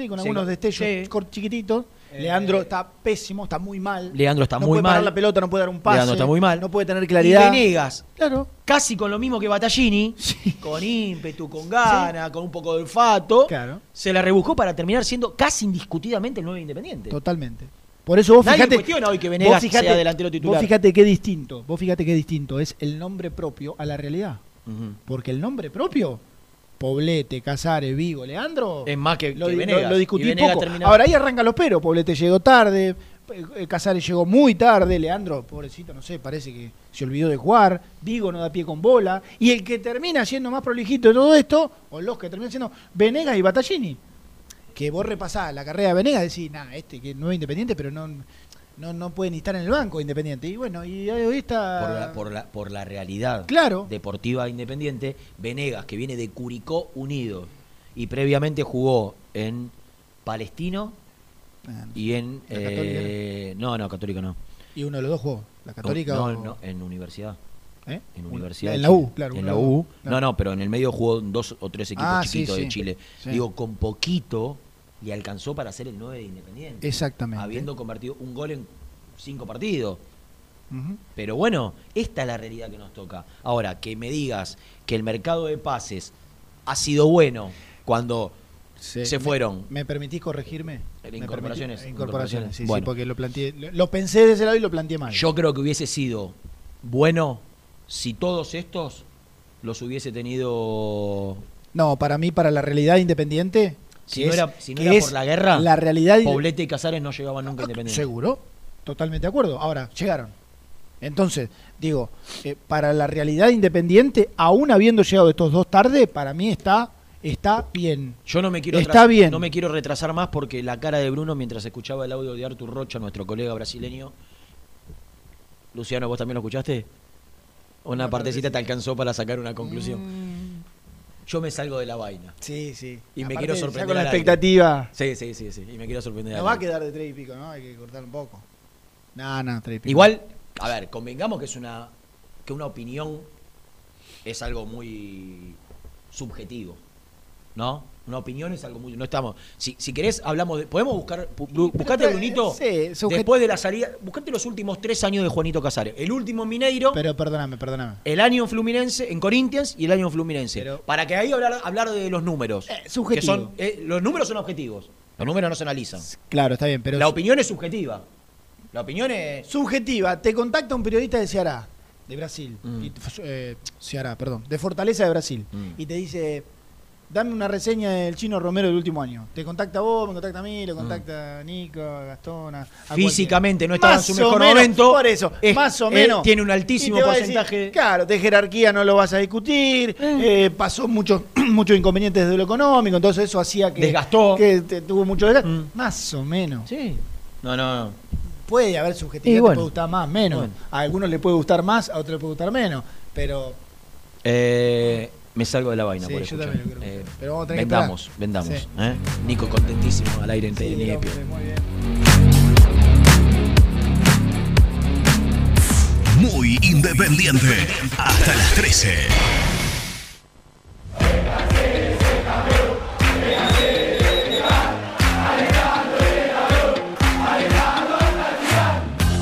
Sí, con algunos destellos sí. chiquititos. Eh, Leandro está pésimo, está muy mal. Leandro está no muy puede parar mal. la pelota, no puede dar un pase. Leandro está muy mal. No puede tener claridad. Y Venegas, Claro. casi con lo mismo que Battaglini, Sí. con ímpetu, con gana, con un poco de olfato, Claro. se la rebuscó para terminar siendo casi indiscutidamente el 9 Independiente. Totalmente. Por eso vos Nadie fíjate. cuestiona hoy que Venegas vos fíjate- sea delantero titular. Vos fíjate qué distinto. Vos fíjate qué distinto es el nombre propio a la realidad. Porque el nombre propio, Poblete, Casares, Vigo, Leandro. Es más que, lo, que Venegas. lo- lo discutí poco. Ahora ahí arrancan los peros. Poblete llegó tarde, eh, Casares llegó muy tarde, Leandro, pobrecito, no sé, parece que se olvidó de jugar, Vigo no da pie con bola, y el que termina siendo más prolijito de todo esto, o los que terminan siendo Venegas y Battaglini. Que vos repasás la carrera de Venegas decís, nah, este que no es independiente, pero no, no, no puede ni estar en el banco independiente. Y bueno, y hoy está. por la, por la, por la realidad Claro. deportiva independiente, Venegas, que viene de Curicó Unido y previamente jugó en Palestino Ah, y en... ¿La Católica eh, no, no, Católico no. Y uno de los dos jugó, la Católica no, o. no, en Universidad. ¿eh? En Un- Universidad. En la. U, claro. En la U. claro. No, no, pero en el medio jugó dos o tres equipos Ah, sí, chiquitos sí. de Chile. Sí. Digo, con poquito le alcanzó para ser el 9 de Independiente. Exactamente. Habiendo convertido un gol en cinco partidos. Pero bueno, esta es la realidad que nos toca. Ahora, que me digas que el mercado de pases ha sido bueno cuando Sí. se Me- fueron. ¿Me permitís corregirme? ¿Me incorporaciones? Incorporaciones, sí, Bueno. sí, porque lo planteé. Lo, lo pensé de ese lado y lo planteé mal. Yo creo que hubiese sido bueno si todos estos los hubiese tenido. No, para mí, para la realidad independiente. Si no es- era, si no era por la guerra, La realidad. Poblete y Casares no llegaban nunca a Independiente. Seguro, totalmente de acuerdo. Ahora, llegaron. Entonces, digo, eh, para la realidad independiente, aún habiendo llegado estos dos tarde, para mí está, está bien. Yo no me quiero Está bien. no me quiero retrasar más porque la cara de Bruno mientras escuchaba el audio de Artur Rocha, nuestro colega brasileño. Luciano, ¿vos también lo escuchaste? Una partecita te alcanzó para sacar una conclusión. Yo me salgo de la vaina. Sí, sí. Y me quiero ya sorprender con la expectativa. Sí, sí, sí, sí. Y me quiero sorprender. No va a quedar de tres y pico, ¿no? Hay que cortar un poco. No, no, tres y pico. Igual, a ver, convengamos que es una que una opinión es algo muy subjetivo, ¿no? Una opinión es algo muy no estamos. Si, si querés hablamos de podemos buscar bu- bu- buscate pero, Brunito sí, después de la salida, buscate los últimos tres años de Juanito Casares, el último en Mineiro, Pero perdóname, perdóname. el año en Fluminense, en Corinthians y el año en Fluminense, Pero- para que ahí hablar hablar de los números, Eh, subjetivo. que son eh, los números son objetivos. Los números no se analizan. Claro, está bien, pero. La opinión es subjetiva. La opinión es. Subjetiva. Te contacta un periodista de Ceará, de Brasil. Mm. y- eh, Ceará, perdón. De Fortaleza de Brasil. Mm. Y te dice. Dame una reseña del chino Romero del último año. Te contacta vos, me contacta a mí, lo contacta a Nico, a Gastón, a, Físicamente no estaba en su Más mejor menos, momento. Por eso, Es- más o él menos. tiene un altísimo decir, porcentaje. claro, de jerarquía no lo vas a discutir. eh, pasó muchos muchos inconvenientes de lo económico, entonces eso hacía que. Desgastó. Que te- tuvo mucho desgaste. Mm. Más o menos. Sí. No, no, no. Puede haber subjetividad, Y te bueno. puede gustar más, menos. Bueno. A algunos le puede gustar más, a otros le puede gustar menos. Pero Eh, me salgo de la vaina Sí, por yo escuchar. también lo creo. Eh, Pero vamos a tener que vendamos, esperar. vendamos. Sí. ¿eh? Nico contentísimo al aire en Sí, Niepio. muy bien. Muy independiente. Hasta las 13.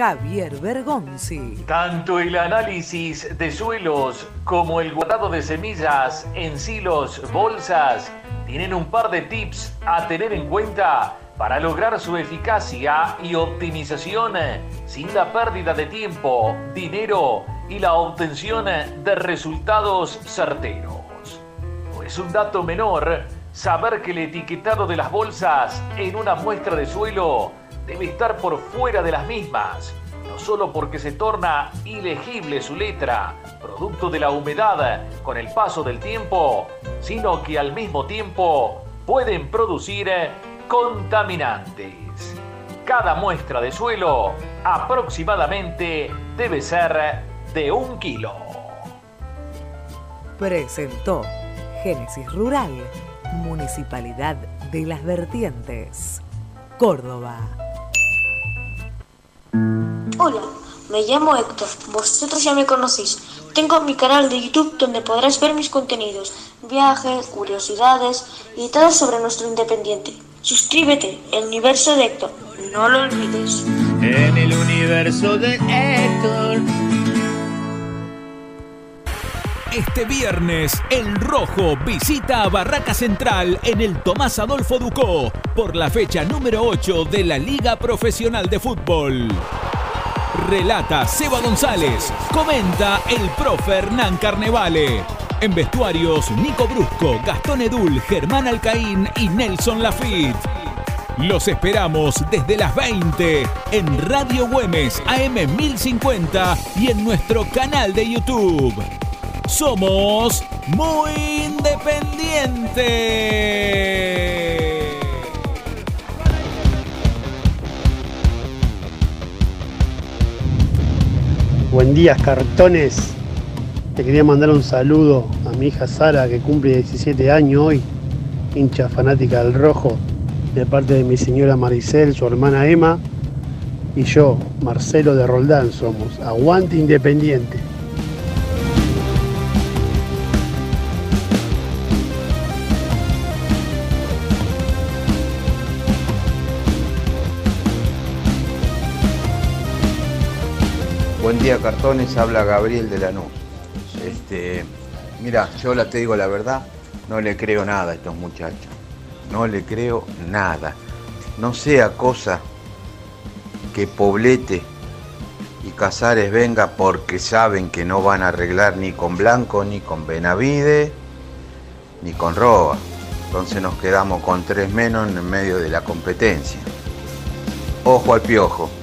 Javier Bergonzi. Tanto el análisis de suelos como el guardado de semillas en silos, bolsas, tienen un par de tips a tener en cuenta para lograr su eficacia y optimización sin la pérdida de tiempo, dinero y la obtención de resultados certeros. No es un dato menor saber que el etiquetado de las bolsas en una muestra de suelo debe estar por fuera de las mismas, no solo porque se torna ilegible su letra, producto de la humedad con el paso del tiempo, sino que al mismo tiempo pueden producir contaminantes. Cada muestra de suelo aproximadamente debe ser de un kilo. presentó Génesis Rural, Municipalidad de las Vertientes, Córdoba. Hola, me llamo Héctor, vosotros ya me conocéis. Tengo mi canal de YouTube donde podrás ver mis contenidos, viajes, curiosidades y todo sobre nuestro independiente. Suscríbete, el universo de Héctor, no lo olvides. En el universo de Héctor. Este viernes, El Rojo visita a Barraca Central en el Tomás Adolfo Ducó por la fecha número 8 de la Liga Profesional de Fútbol. Relata Seba González, comenta el profe Hernán Carnevale. En vestuarios, Nico Brusco, Gastón Edul, Germán Alcaín y Nelson Lafitte. Los esperamos desde las 20 en Radio Güemes AM 1050 y en nuestro canal de YouTube. Somos muy independientes. Buen día, cartones. Te quería mandar un saludo a mi hija Sara, que cumple 17 años hoy, hincha fanática del rojo, de parte de mi señora Maricel, su hermana Emma, y yo, Marcelo de Roldán, somos. Aguante Independiente. Buen día, cartones. Habla Gabriel de Lanús. Este, mira, yo la te digo la verdad, no le creo nada a estos muchachos. No le creo nada. No sea cosa que Poblete y Casares venga porque saben que no van a arreglar ni con Blanco, ni con Benavide, ni con Roba. Entonces nos quedamos con tres menos en medio de la competencia. Ojo al piojo.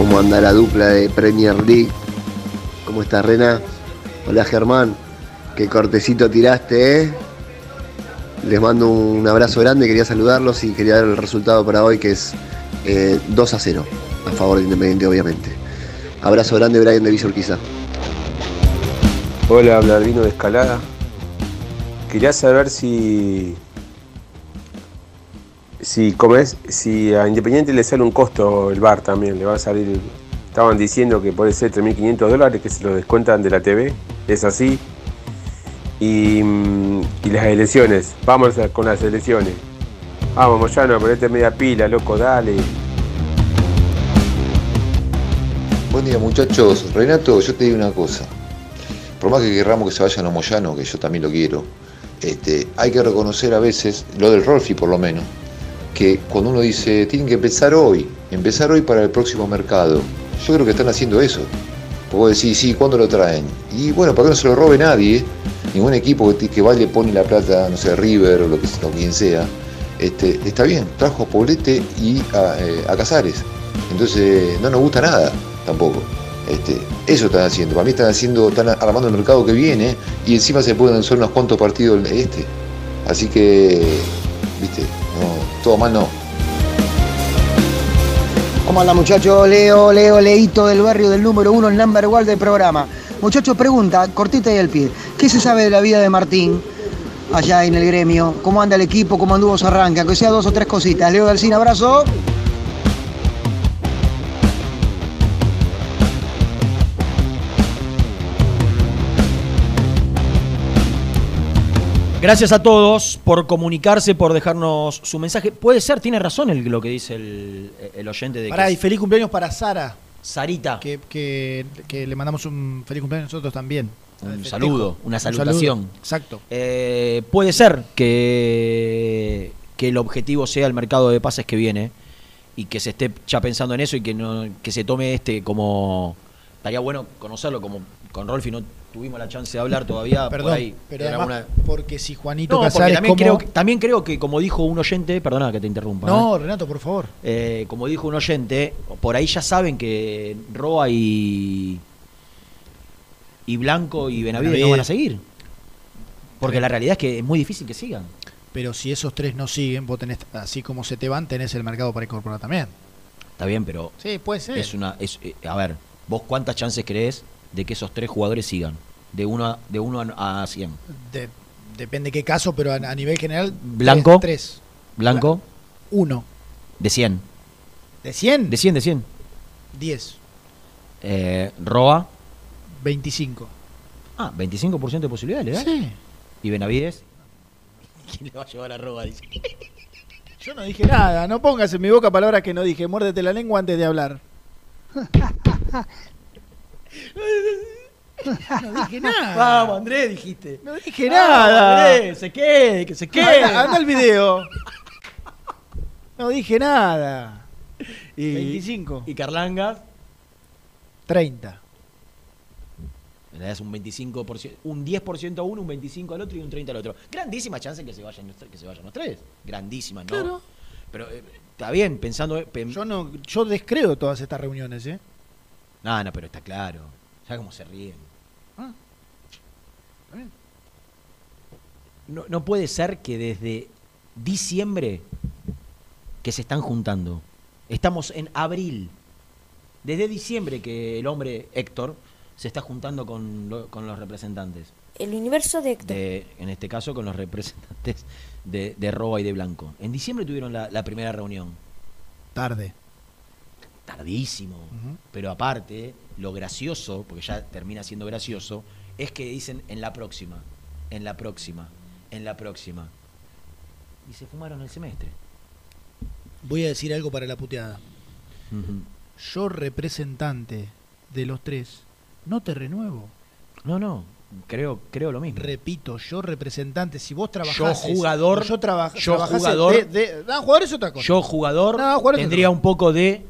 ¿Cómo anda la dupla de Premier League? ¿Cómo está Rena? Hola Germán, qué cortecito tiraste, ¿eh? Les mando un abrazo grande, quería saludarlos y quería dar el resultado para hoy que es eh, 2 a 0, a favor de Independiente obviamente. Abrazo grande Brian de Villurquiza. Hola, habla Albino de Escalada. Quería saber si. Si, como es, si a Independiente le sale un costo el bar también, le va a salir. Estaban diciendo que puede ser 3.500 dólares que se lo descuentan de la TV. ¿Es así? Y, mm, y las elecciones. Vamos con las elecciones. Vamos, Moyano, ponete media pila, loco, dale. Buen día muchachos. Renato, yo te digo una cosa. Por más que querramos que se vayan a Moyano, que yo también lo quiero, este, hay que reconocer a veces, lo del Rolfi por lo menos, que cuando uno dice, tienen que empezar hoy, empezar hoy para el próximo mercado, yo creo que están haciendo eso. Vos decís, sí, ¿cuándo lo traen? Y bueno, para que no se lo robe nadie, ningún equipo que, que vaya pone la plata, no sé, River o lo que o quien sea, este, está bien, trajo a Poblete y a, eh, a Casares. Entonces no nos gusta nada tampoco. Este, eso están haciendo. Para mí están haciendo, están armando el mercado que viene y encima se pueden hacer unos cuantos partidos este. Así que, viste, no, todo mal no. ¿Cómo anda muchachos? Leo, Leo, Leito del barrio del número uno, el number one del programa. Muchachos, pregunta, cortita y al pie. ¿Qué se sabe de la vida de Martín allá en el gremio? ¿Cómo anda el equipo? ¿Cómo anduvo su arranque? Aunque sea dos o tres cositas. Leo Dalcín, abrazo. Gracias a todos por comunicarse, por dejarnos su mensaje. Puede ser, tiene razón el- lo que dice el, el oyente de Pará, que y feliz cumpleaños para Sara. Sarita. Que, que- que le mandamos un feliz cumpleaños nosotros también. un saludo, una Un salutación. saludo. Exacto. Eh, puede ser que, que el objetivo sea el mercado de pases que viene y que se esté ya pensando en eso y que no que se tome este como estaría bueno conocerlo como con Rolfi no tuvimos la chance de hablar todavía por Perdón, ahí pero además, una- porque si Juanito no, Casares también como- creo, que, también creo que como dijo un oyente perdona que te interrumpa No, ¿eh? Renato, por favor. Eh, como dijo un oyente por ahí ya saben que Roa y y Blanco y Benavides no Benavides. van a seguir porque la realidad es que es muy difícil que sigan Pero si esos tres no siguen, vos tenés, así como se te van, tenés el mercado para incorporar también. Está bien, pero Sí, puede ser. es una es, eh, a ver, vos cuántas chances crees de que esos tres jugadores sigan. De 1 a, de uno a 100. De- depende qué caso, pero a, a nivel general. Blanco. Tres. tres. Blanco. Uno. De 100. ¿De 100? De 100, de 100. 10. Eh, Roa. 25. Ah, 25% de posibilidades, ¿le da? Sí. ¿Y Benavides? ¿Quién le va a llevar a Roa? Dice. Yo no dije nada. No pongas en mi boca palabras que no dije. Muérdete la lengua antes de hablar. No dije nada. Vamos, Andrés, dijiste. No dije Vamos, nada. Andrés, se quede, que se quede. Anda, anda el video. No dije nada. Y, 25. ¿Y Carlangas? 30. Le das un 25%, un 10% a uno, un 25% al otro y un 30% al otro. Grandísima chance que se vayan, los tres- que se vayan los tres. Grandísima, ¿no? Claro. Pero eh, está bien, pensando. eh, Yo no, yo descreo todas estas reuniones, ¿eh? No, no, pero está claro. Ya cómo se ríen. Ah. Está bien. No, no puede ser que desde diciembre que se están juntando. Estamos en abril. Desde diciembre que el hombre Héctor se está juntando con, lo- con los representantes. El universo de Héctor. De, en este caso con los representantes de, de Roa y de Blanco. En diciembre tuvieron la, la primera reunión. Tarde. Tardísimo. Pero aparte, lo gracioso, porque ya termina siendo gracioso, es que dicen en la próxima, en la próxima, en la próxima. Y se fumaron el semestre. Voy a decir algo para la puteada. Yo, representante de los tres, no te renuevo. No, no, creo, creo lo mismo. Repito, yo representante, si vos Yo trabajás. jugador, yo, traba- yo jugador, de- de- no, jugador es otra cosa. yo jugador No, jugador es tendría un poco de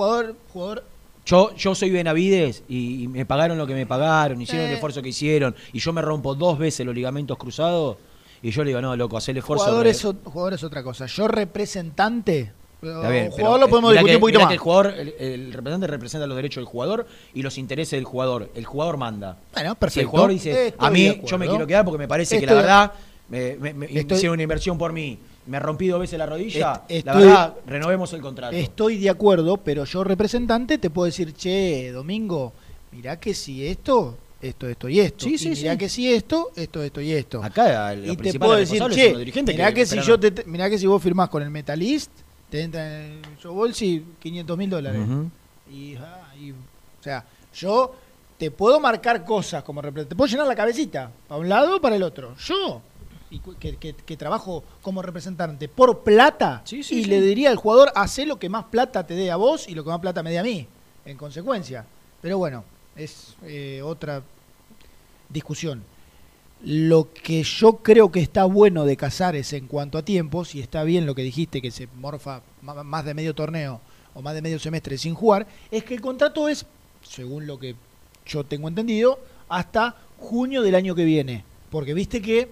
Jugador, jugador. Yo, yo soy Benavides y, y me pagaron lo que me pagaron, hicieron el esfuerzo que hicieron, y yo me rompo dos veces los ligamentos cruzados, y yo le digo, no, loco, hacé el esfuerzo. Jugador es, o- jugador es otra cosa. Yo representante. Está bien, jugador lo eh, podemos discutir que- un poquito mirá más. que el jugador, el, el representante representa los derechos del jugador y los intereses del jugador. El jugador manda. Bueno, Si el perfecto. jugador dice, Estoy a mí yo me quiero quedar porque me parece que la verdad me, me- me Estoy- hicieron una inversión por mí, me rompí dos veces la rodilla, Est- la verdad, renovemos el contrato. Estoy de acuerdo, pero yo representante te puedo decir, che, Domingo, mirá que si esto, esto, esto y esto. Sí, y sí, mirá sí. que si esto, esto, esto y esto. Acá los y te puedo decir, che, mirá que que, si yo te, mirá que si vos firmás con el Metalist, te entra en yo bolsi 500 mil dólares. Y, ah, y- o sea, yo te puedo marcar cosas como representante, te puedo llenar la cabecita, para un lado o para el otro. Yo, y que, que- que trabajo como representante por plata, sí, y sí. le diría al jugador, hace lo que más plata te dé a vos y lo que más plata me dé a mí, en consecuencia. Pero bueno, es eh, otra discusión. Lo que yo creo que está bueno de Casares en cuanto a tiempos, y está bien lo que dijiste, que se morfa más de medio torneo o más de medio semestre sin jugar, es que el contrato es, según lo que yo tengo entendido, hasta junio del año que viene. Porque viste que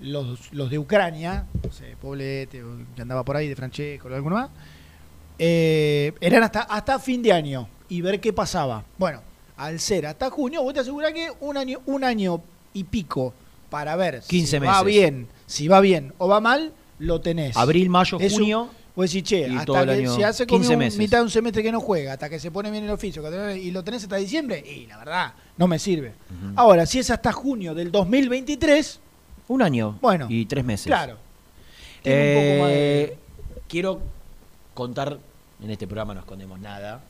los, los de Ucrania, no sé, Poblete, o que andaba por ahí, de Francesco o alguno más, eh, eran hasta, hasta fin de año y ver qué pasaba. Bueno, al ser hasta junio, vos te asegurás que un año, un año y pico para ver 15 si va meses. bien, si va bien o va mal, lo tenés. Abril, mayo, Es un- junio. Vos decís, che, y hasta que se hace como 15 un- meses. mitad de un semestre que no juega, hasta que se pone bien el oficio, y lo tenés hasta diciembre, y la verdad, no me sirve. Ahora, si es hasta junio del 2023, Un año Bueno, y tres meses. claro. Tiene un poco más de- Eh, Quiero contar, en este programa no escondemos nada,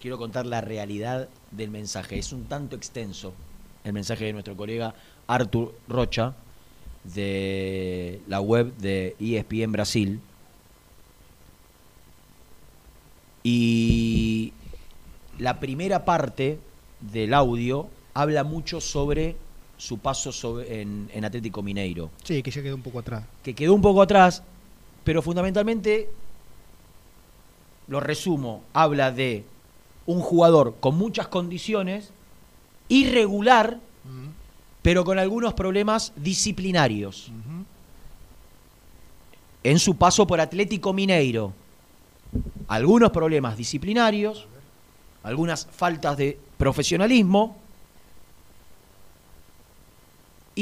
quiero contar la realidad del mensaje. Es un tanto extenso el mensaje de nuestro colega Artur Rocha de la web de ESPN Brasil. Y la primera parte del audio habla mucho sobre su paso sobre- en, en Atlético Mineiro Sí, que ya quedó un poco atrás. que quedó un poco atrás, pero fundamentalmente, lo resumo, habla de un jugador con muchas condiciones, irregular, pero con algunos problemas disciplinarios. En su paso por Atlético Mineiro, algunos problemas disciplinarios, algunas faltas de profesionalismo,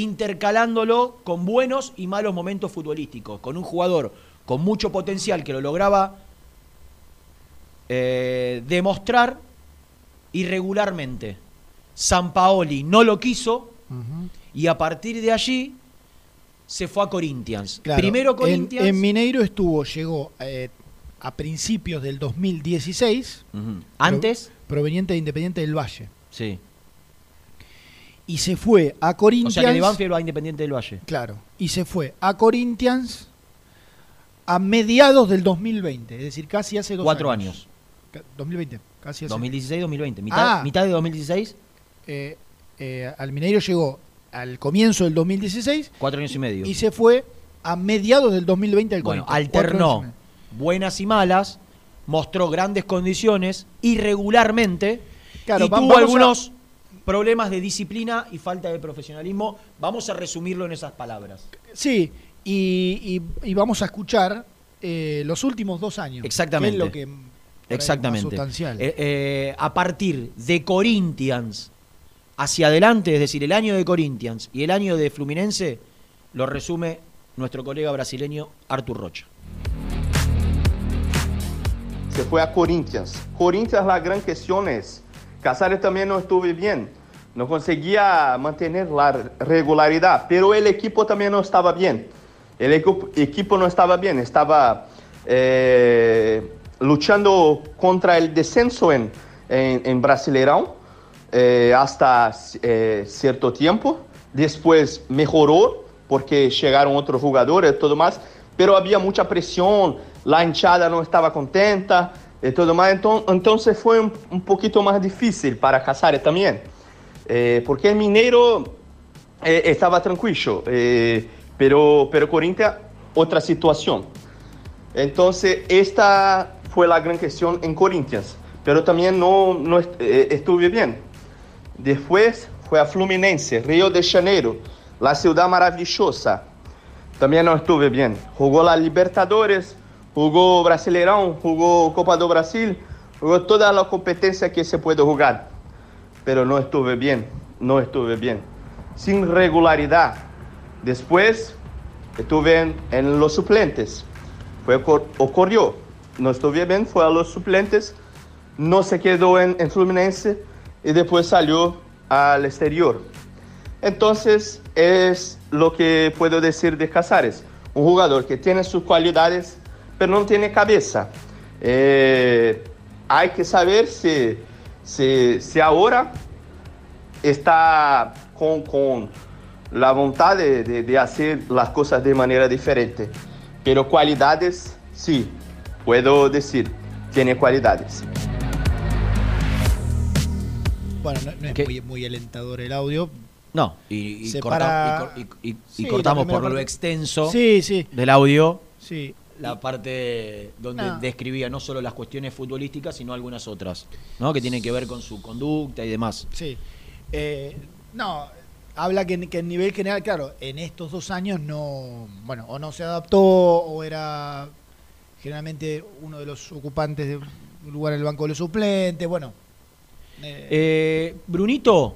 intercalándolo con buenos y malos momentos futbolísticos, con un jugador con mucho potencial que lo lograba eh, demostrar irregularmente. San Paoli no lo quiso y a partir de allí se fue a Corinthians. Claro, Primero en- Corinthians. En, Mineiro estuvo, llegó eh, a principios del 2016. Ujú. ¿Antes? pro- proveniente de Independiente del Valle. Sí. Y se fue a Corinthians. O sea que de Banfield va a Independiente del Valle. Claro. Y se fue a Corinthians a mediados del 2020. Es decir, casi hace dos Cuatro años. Ca- 2020. Casi hace. 2016-2020. ¿Mitad, Ah. ¿Mitad de 2016? Eh, eh, al Mineiro llegó al comienzo del 2016 Cuatro años y medio. y se fue a mediados del 2020 al Bueno, Corinthians. Cuatro años y alternó buenas y malas, mostró grandes condiciones, irregularmente, Claro, y tuvo algunos problemas de disciplina y falta de profesionalismo. Vamos a resumirlo en esas palabras. Sí, y, y- y vamos a escuchar eh, los últimos dos años. Exactamente. Que es lo que por ahí es más Exactamente. sustancial. Eh, eh, a partir de Corinthians hacia adelante, es decir, el año de Corinthians y el año de Fluminense, lo resume nuestro colega brasileño Artur Rocha. Se fue a Corinthians. Corinthians, la gran cuestión es, Casares también no estuvo bien, no conseguía mantener la regularidad, pero el equipo también no estaba bien. El equipo, no estaba bien, estaba eh, luchando contra el descenso en, en, Brasileirão eh, hasta eh, cierto tiempo. Después mejoró porque llegaron otros jugadores y todo más, pero había mucha presión, la hinchada no estaba contenta y todo más. Entonces, fue un poquito más difícil para Casares también, eh, porque el Mineiro eh, estaba tranquilo, eh, pero, pero Corinthians otra situación. Entonces, esta fue la gran cuestión en Corinthians, pero también no, no eh, estuve bien. Después fue a Fluminense, Río de Janeiro, la ciudad maravillosa. También no estuve bien. Jugó la Libertadores, jugó Brasileirão, jugó Copa do Brasil, jugó toda la competencia que se puede jugar. Pero no estuve bien, no estuve bien. Sin regularidad. Después estuve en, los suplentes. Fue, ocur- ocurrió. No estuve bien, fue a los suplentes. No se quedó en, en Fluminense y después salió al exterior. Entonces es lo que puedo decir de Casares. Un jugador que tiene sus cualidades, pero no tiene cabeza. Eh, hay que saber si, si, si ahora está con, con la voluntad de, de- de hacer las cosas de manera diferente. Pero cualidades, sí, puedo decir, tiene cualidades. Bueno, no, no es muy, muy alentador el audio. No, y, y Se corta- para- y Sí, cortamos por lo parte. extenso Sí, sí. del audio Sí. La parte donde No. describía no solo las cuestiones futbolísticas, sino algunas otras, ¿no? que tienen que ver con su conducta y demás. Sí. Eh, no, habla que, que en nivel general, claro, en estos dos años no, bueno, o no se adaptó o era generalmente uno de los ocupantes de un lugar en el banco de los suplentes, bueno. eh, Eh, Brunito.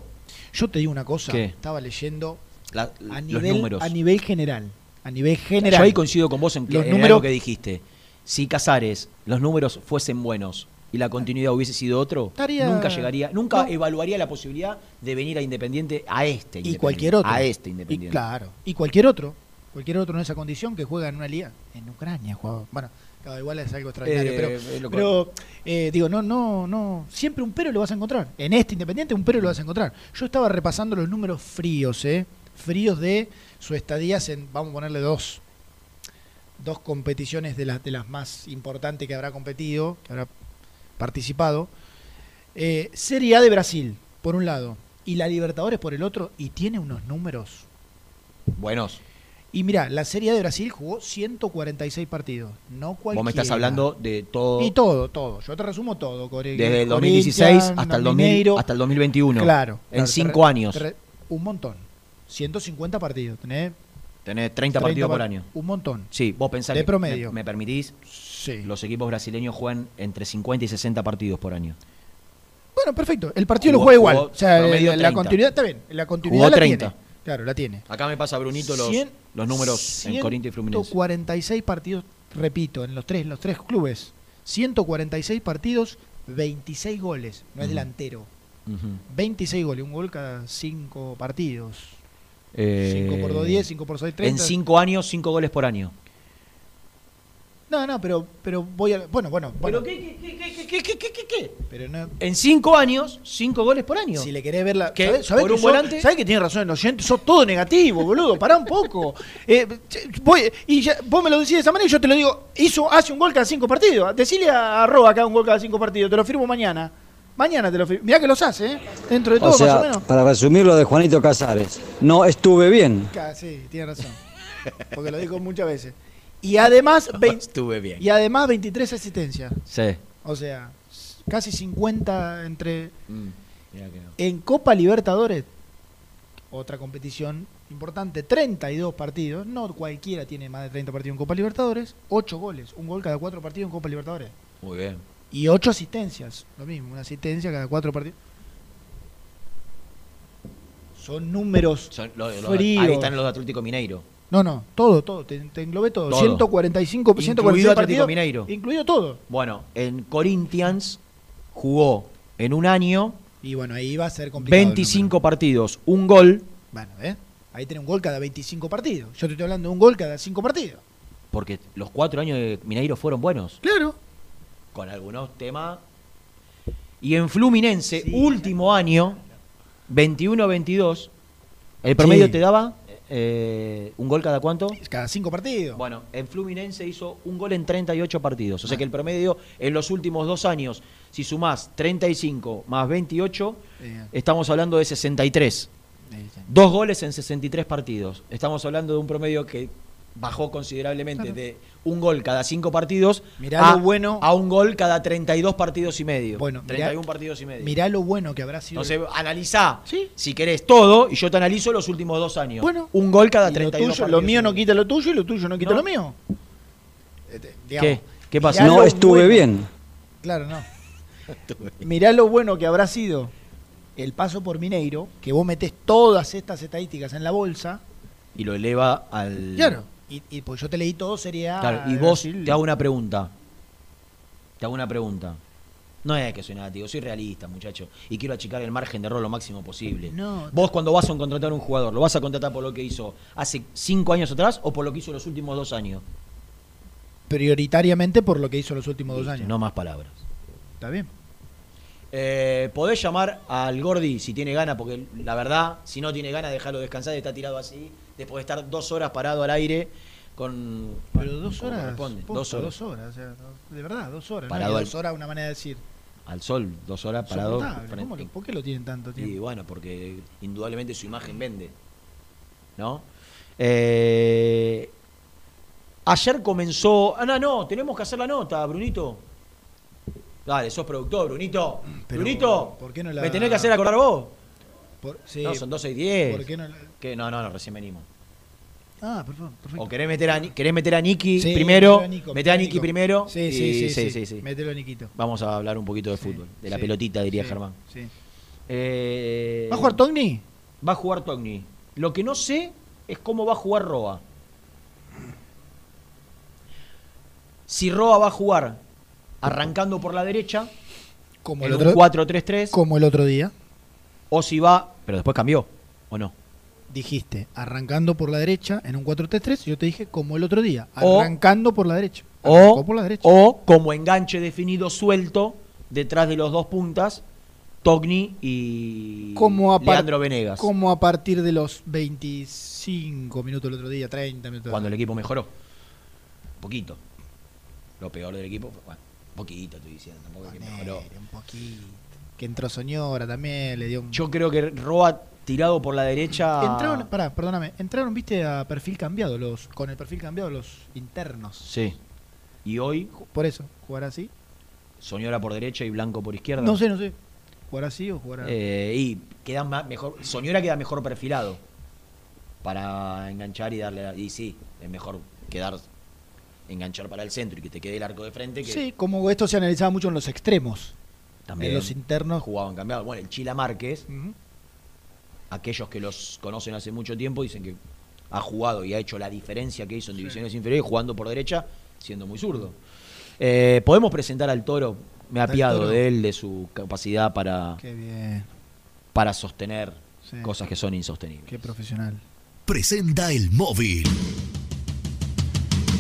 Yo te digo una cosa, ¿Qué? estaba leyendo La- a los nivel, números. a nivel general, a nivel general. Yo ahí coincido con vos en, que, Los en números- algo que dijiste. Si Casares, los números fuesen buenos y la continuidad hubiese sido otro, Estaría- nunca llegaría, nunca No. evaluaría la posibilidad de venir a Independiente a este y Independiente, cualquier otro. A este Y Independiente. claro, y cualquier otro, cualquier otro en esa condición que juega en una liga en Ucrania, jugaba. Bueno, claro, igual es algo extraordinario, Eh, pero, pero eh, digo, no, no, no, siempre un pero lo vas a encontrar. En este Independiente un pero lo vas a encontrar. Yo estaba repasando los números fríos, eh, fríos de su estadía en, vamos a ponerle dos, dos competiciones de las de las más importantes que habrá competido, que habrá participado. Eh, Serie A de Brasil, por un lado, y la Libertadores por el otro, y tiene unos números. Buenos. Y mira, la Serie A de Brasil jugó 146 partidos, no cualquiera. Vos me estás hablando de todo. Y todo, todo. Yo te resumo todo. Core- Desde el Corinthians, 2016 hasta el, 2000, Mineiro. hasta el 2021. Claro. En claro, cinco años. un montón. 150 partidos. Tenés Tenés 30, partidos por año. Un montón. Sí, vos pensás De que promedio. Me, me permitís? Sí. Los equipos brasileños juegan entre 50 y 60 partidos por año. Bueno, perfecto. El partido lo Jugó- juega igual. o sea, la, la 30. continuidad está bien. La continuidad Jugó la 30. tiene. Claro, la tiene. Acá me pasa Brunito los, Cien- los números en Corinthians y Fluminense. 146 partidos, repito, en los tres, los tres clubes. 146 partidos, 26 goles. No es Ujú. delantero. Ujú. 26 goles, un gol cada 5 partidos. Eh, 5 por 2, 10, 5 por 6, 30. En cinco años, cinco goles por año. No, no, pero, pero voy a. Bueno, bueno. bueno. ¿Pero qué, qué, qué, qué, qué, qué, qué, qué? Pero no. En cinco años, cinco goles por año. Si le querés ver la. ¿Qué? ¿Sabés, sabés ¿Por que un sos- volante? sabés que tiene razón el oyente? Sos todo negativo, boludo. Pará un poco. Eh, voy- y ya- vos me lo decís de esa manera y yo te lo digo. Hizo, hace un gol cada cinco partidos. Decile a Arroba que haga un gol cada cinco partidos. Te lo firmo mañana. Mañana te lo firmo. Mirá que los hace, ¿eh? Dentro de todo, O sea, más o menos. para resumir lo de Juanito Casares, no estuve bien. Sí, tiene razón. Porque lo dijo muchas veces. Y además, vein- Estuve bien. y además 23 asistencias. Sí. O sea, casi 50 entre. Mm, mirá que no. En Copa Libertadores, otra competición importante, 32 partidos. No cualquiera tiene más de 30 partidos en Copa Libertadores. 8 goles, un gol cada 4 partidos en Copa Libertadores. Muy bien. Y 8 asistencias, lo mismo, una asistencia cada 4 partidos. Son números Son fríos. ahí están los de Atlético Mineiro. No, no, todo, todo, te, te englobé todo. Todo. 145, Incluido 146 Atlético partidos. Mineiro. Incluido todo. Bueno, en Corinthians jugó en un año Y bueno, ahí va a ser complicado. el 25 partidos, un gol, Bueno, ¿eh? Ahí tiene un gol cada 25 partidos. Yo te estoy hablando de un gol cada 5 partidos. porque los cuatro años de Mineiro fueron buenos. Claro. Con algunos temas. Y en Fluminense, último año, 21-22, el promedio Sí. te daba eh, un gol cada cuánto? Cada 5 partidos. Bueno, en Fluminense hizo un gol en 38 partidos. O sea que el promedio en los últimos dos años, si sumás 35 más 28, Bien. estamos hablando de 63. Dos goles en 63 partidos. Estamos hablando de un promedio que bajó considerablemente Claro. de un gol cada cinco partidos Mirá a, lo bueno- a un gol cada 32 partidos y medio. Bueno, mirá- 31 partidos y medio. Mirá lo bueno que habrá sido. Entonces, analizá, si querés todo, y yo te analizo los últimos dos años. Bueno. un gol cada Y lo 32 tuyo, partidos lo mío no quita lo tuyo y lo tuyo no quita No. lo mío. ¿Qué? ¿Qué pasa? Mirá No estuve bueno- bien. Claro, no. Mirá lo bueno que habrá sido el paso por Mineiro, que vos metés todas estas estadísticas en la bolsa. Y lo eleva al... Claro. Y, y pues yo te leí todo, sería. Claro, y vos, te hago una pregunta. Te hago una pregunta. No es que soy negativo, soy realista, muchacho. Y quiero achicar el margen de error lo máximo posible. No. Vos cuando vas a contratar a un jugador, ¿lo vas a contratar por lo que hizo hace cinco años atrás o por lo que hizo los últimos dos años? Prioritariamente por lo que hizo los últimos dos años. No más palabras. Está bien. Eh, podés llamar al Gordi si tiene ganas, porque la verdad, si no tiene ganas, dejarlo descansar, está tirado así, después de estar dos horas parado al aire con... Pero bueno, dos horas. posta, dos horas. Dos horas, o sea, de verdad, dos horas. Parado no, al- dos horas, una manera de decir. Al sol, dos horas parado. ¿cómo lo- ¿Por qué lo tienen tanto tiempo? Y bueno, porque indudablemente su imagen vende. ¿No? Eh, ayer comenzó. Ah, no, no, tenemos que hacer la nota, Brunito. Dale, sos productor, Brunito. Pero, Brunito, ¿por qué no la- ¿me tenés que hacer acordar vos? Por- sí. No, son 12 y 10. ¿Por qué no la- ¿Qué? No, no, no, recién venimos. Ah, perfecto. perfecto. O querés meter a, querés meter a Nicky Sí, primero. metelo a Nico, a Nicky primero. Sí, y- sí, sí, sí. sí, sí. Mételo a Niquito. Vamos a hablar un poquito de fútbol, de la pelotita, diría sí, Germán. sí. Eh, ¿Va a jugar Togni? Va a jugar Togni. Lo que no sé es cómo va a jugar Roa. Si Roa va a jugar arrancando por la derecha, Como el otro, 4-3-3, como el otro día. o si va, pero después cambió, ¿o no? Dijiste, arrancando por la derecha en un 4-3-3. Yo te dije, como el otro día, O- arrancando por la derecha. O, por la derecha. o como enganche definido suelto, detrás de los dos puntas, Togni y como a, par- Leandro Venegas. como a partir de los 25 minutos el otro día, 30 minutos. Cuando el equipo mejoró. Poquito. Lo peor del equipo, bueno, poquito estoy diciendo, tampoco es que mejoró. un poquito. Que entró Soñora también, le dio un... Yo creo que Roa tirado por la derecha. Entraron, pará, perdóname, entraron, viste, a perfil cambiado, los con el perfil cambiado los internos. Sí. Y hoy, Por eso, jugar así. Soñora por derecha y Blanco por izquierda. No sé, no sé. Jugar así o jugar a... Eh, y queda más, mejor. Soñora queda mejor perfilado. Para enganchar y darle. Y sí, es mejor quedar. Enganchar para el centro y que te quede el arco de frente. Que Sí, como esto se analizaba mucho en los extremos. también En los internos. jugaban cambiado. Bueno, el Chila Márquez, aquellos que los conocen hace mucho tiempo dicen que ha jugado y ha hecho la diferencia que hizo en divisiones inferiores jugando por derecha, siendo muy zurdo. Eh, Podemos presentar al toro me ha Toro. de él, de su capacidad para, Qué bien. para sostener Sí. cosas que son insostenibles. Qué profesional. Presenta el móvil.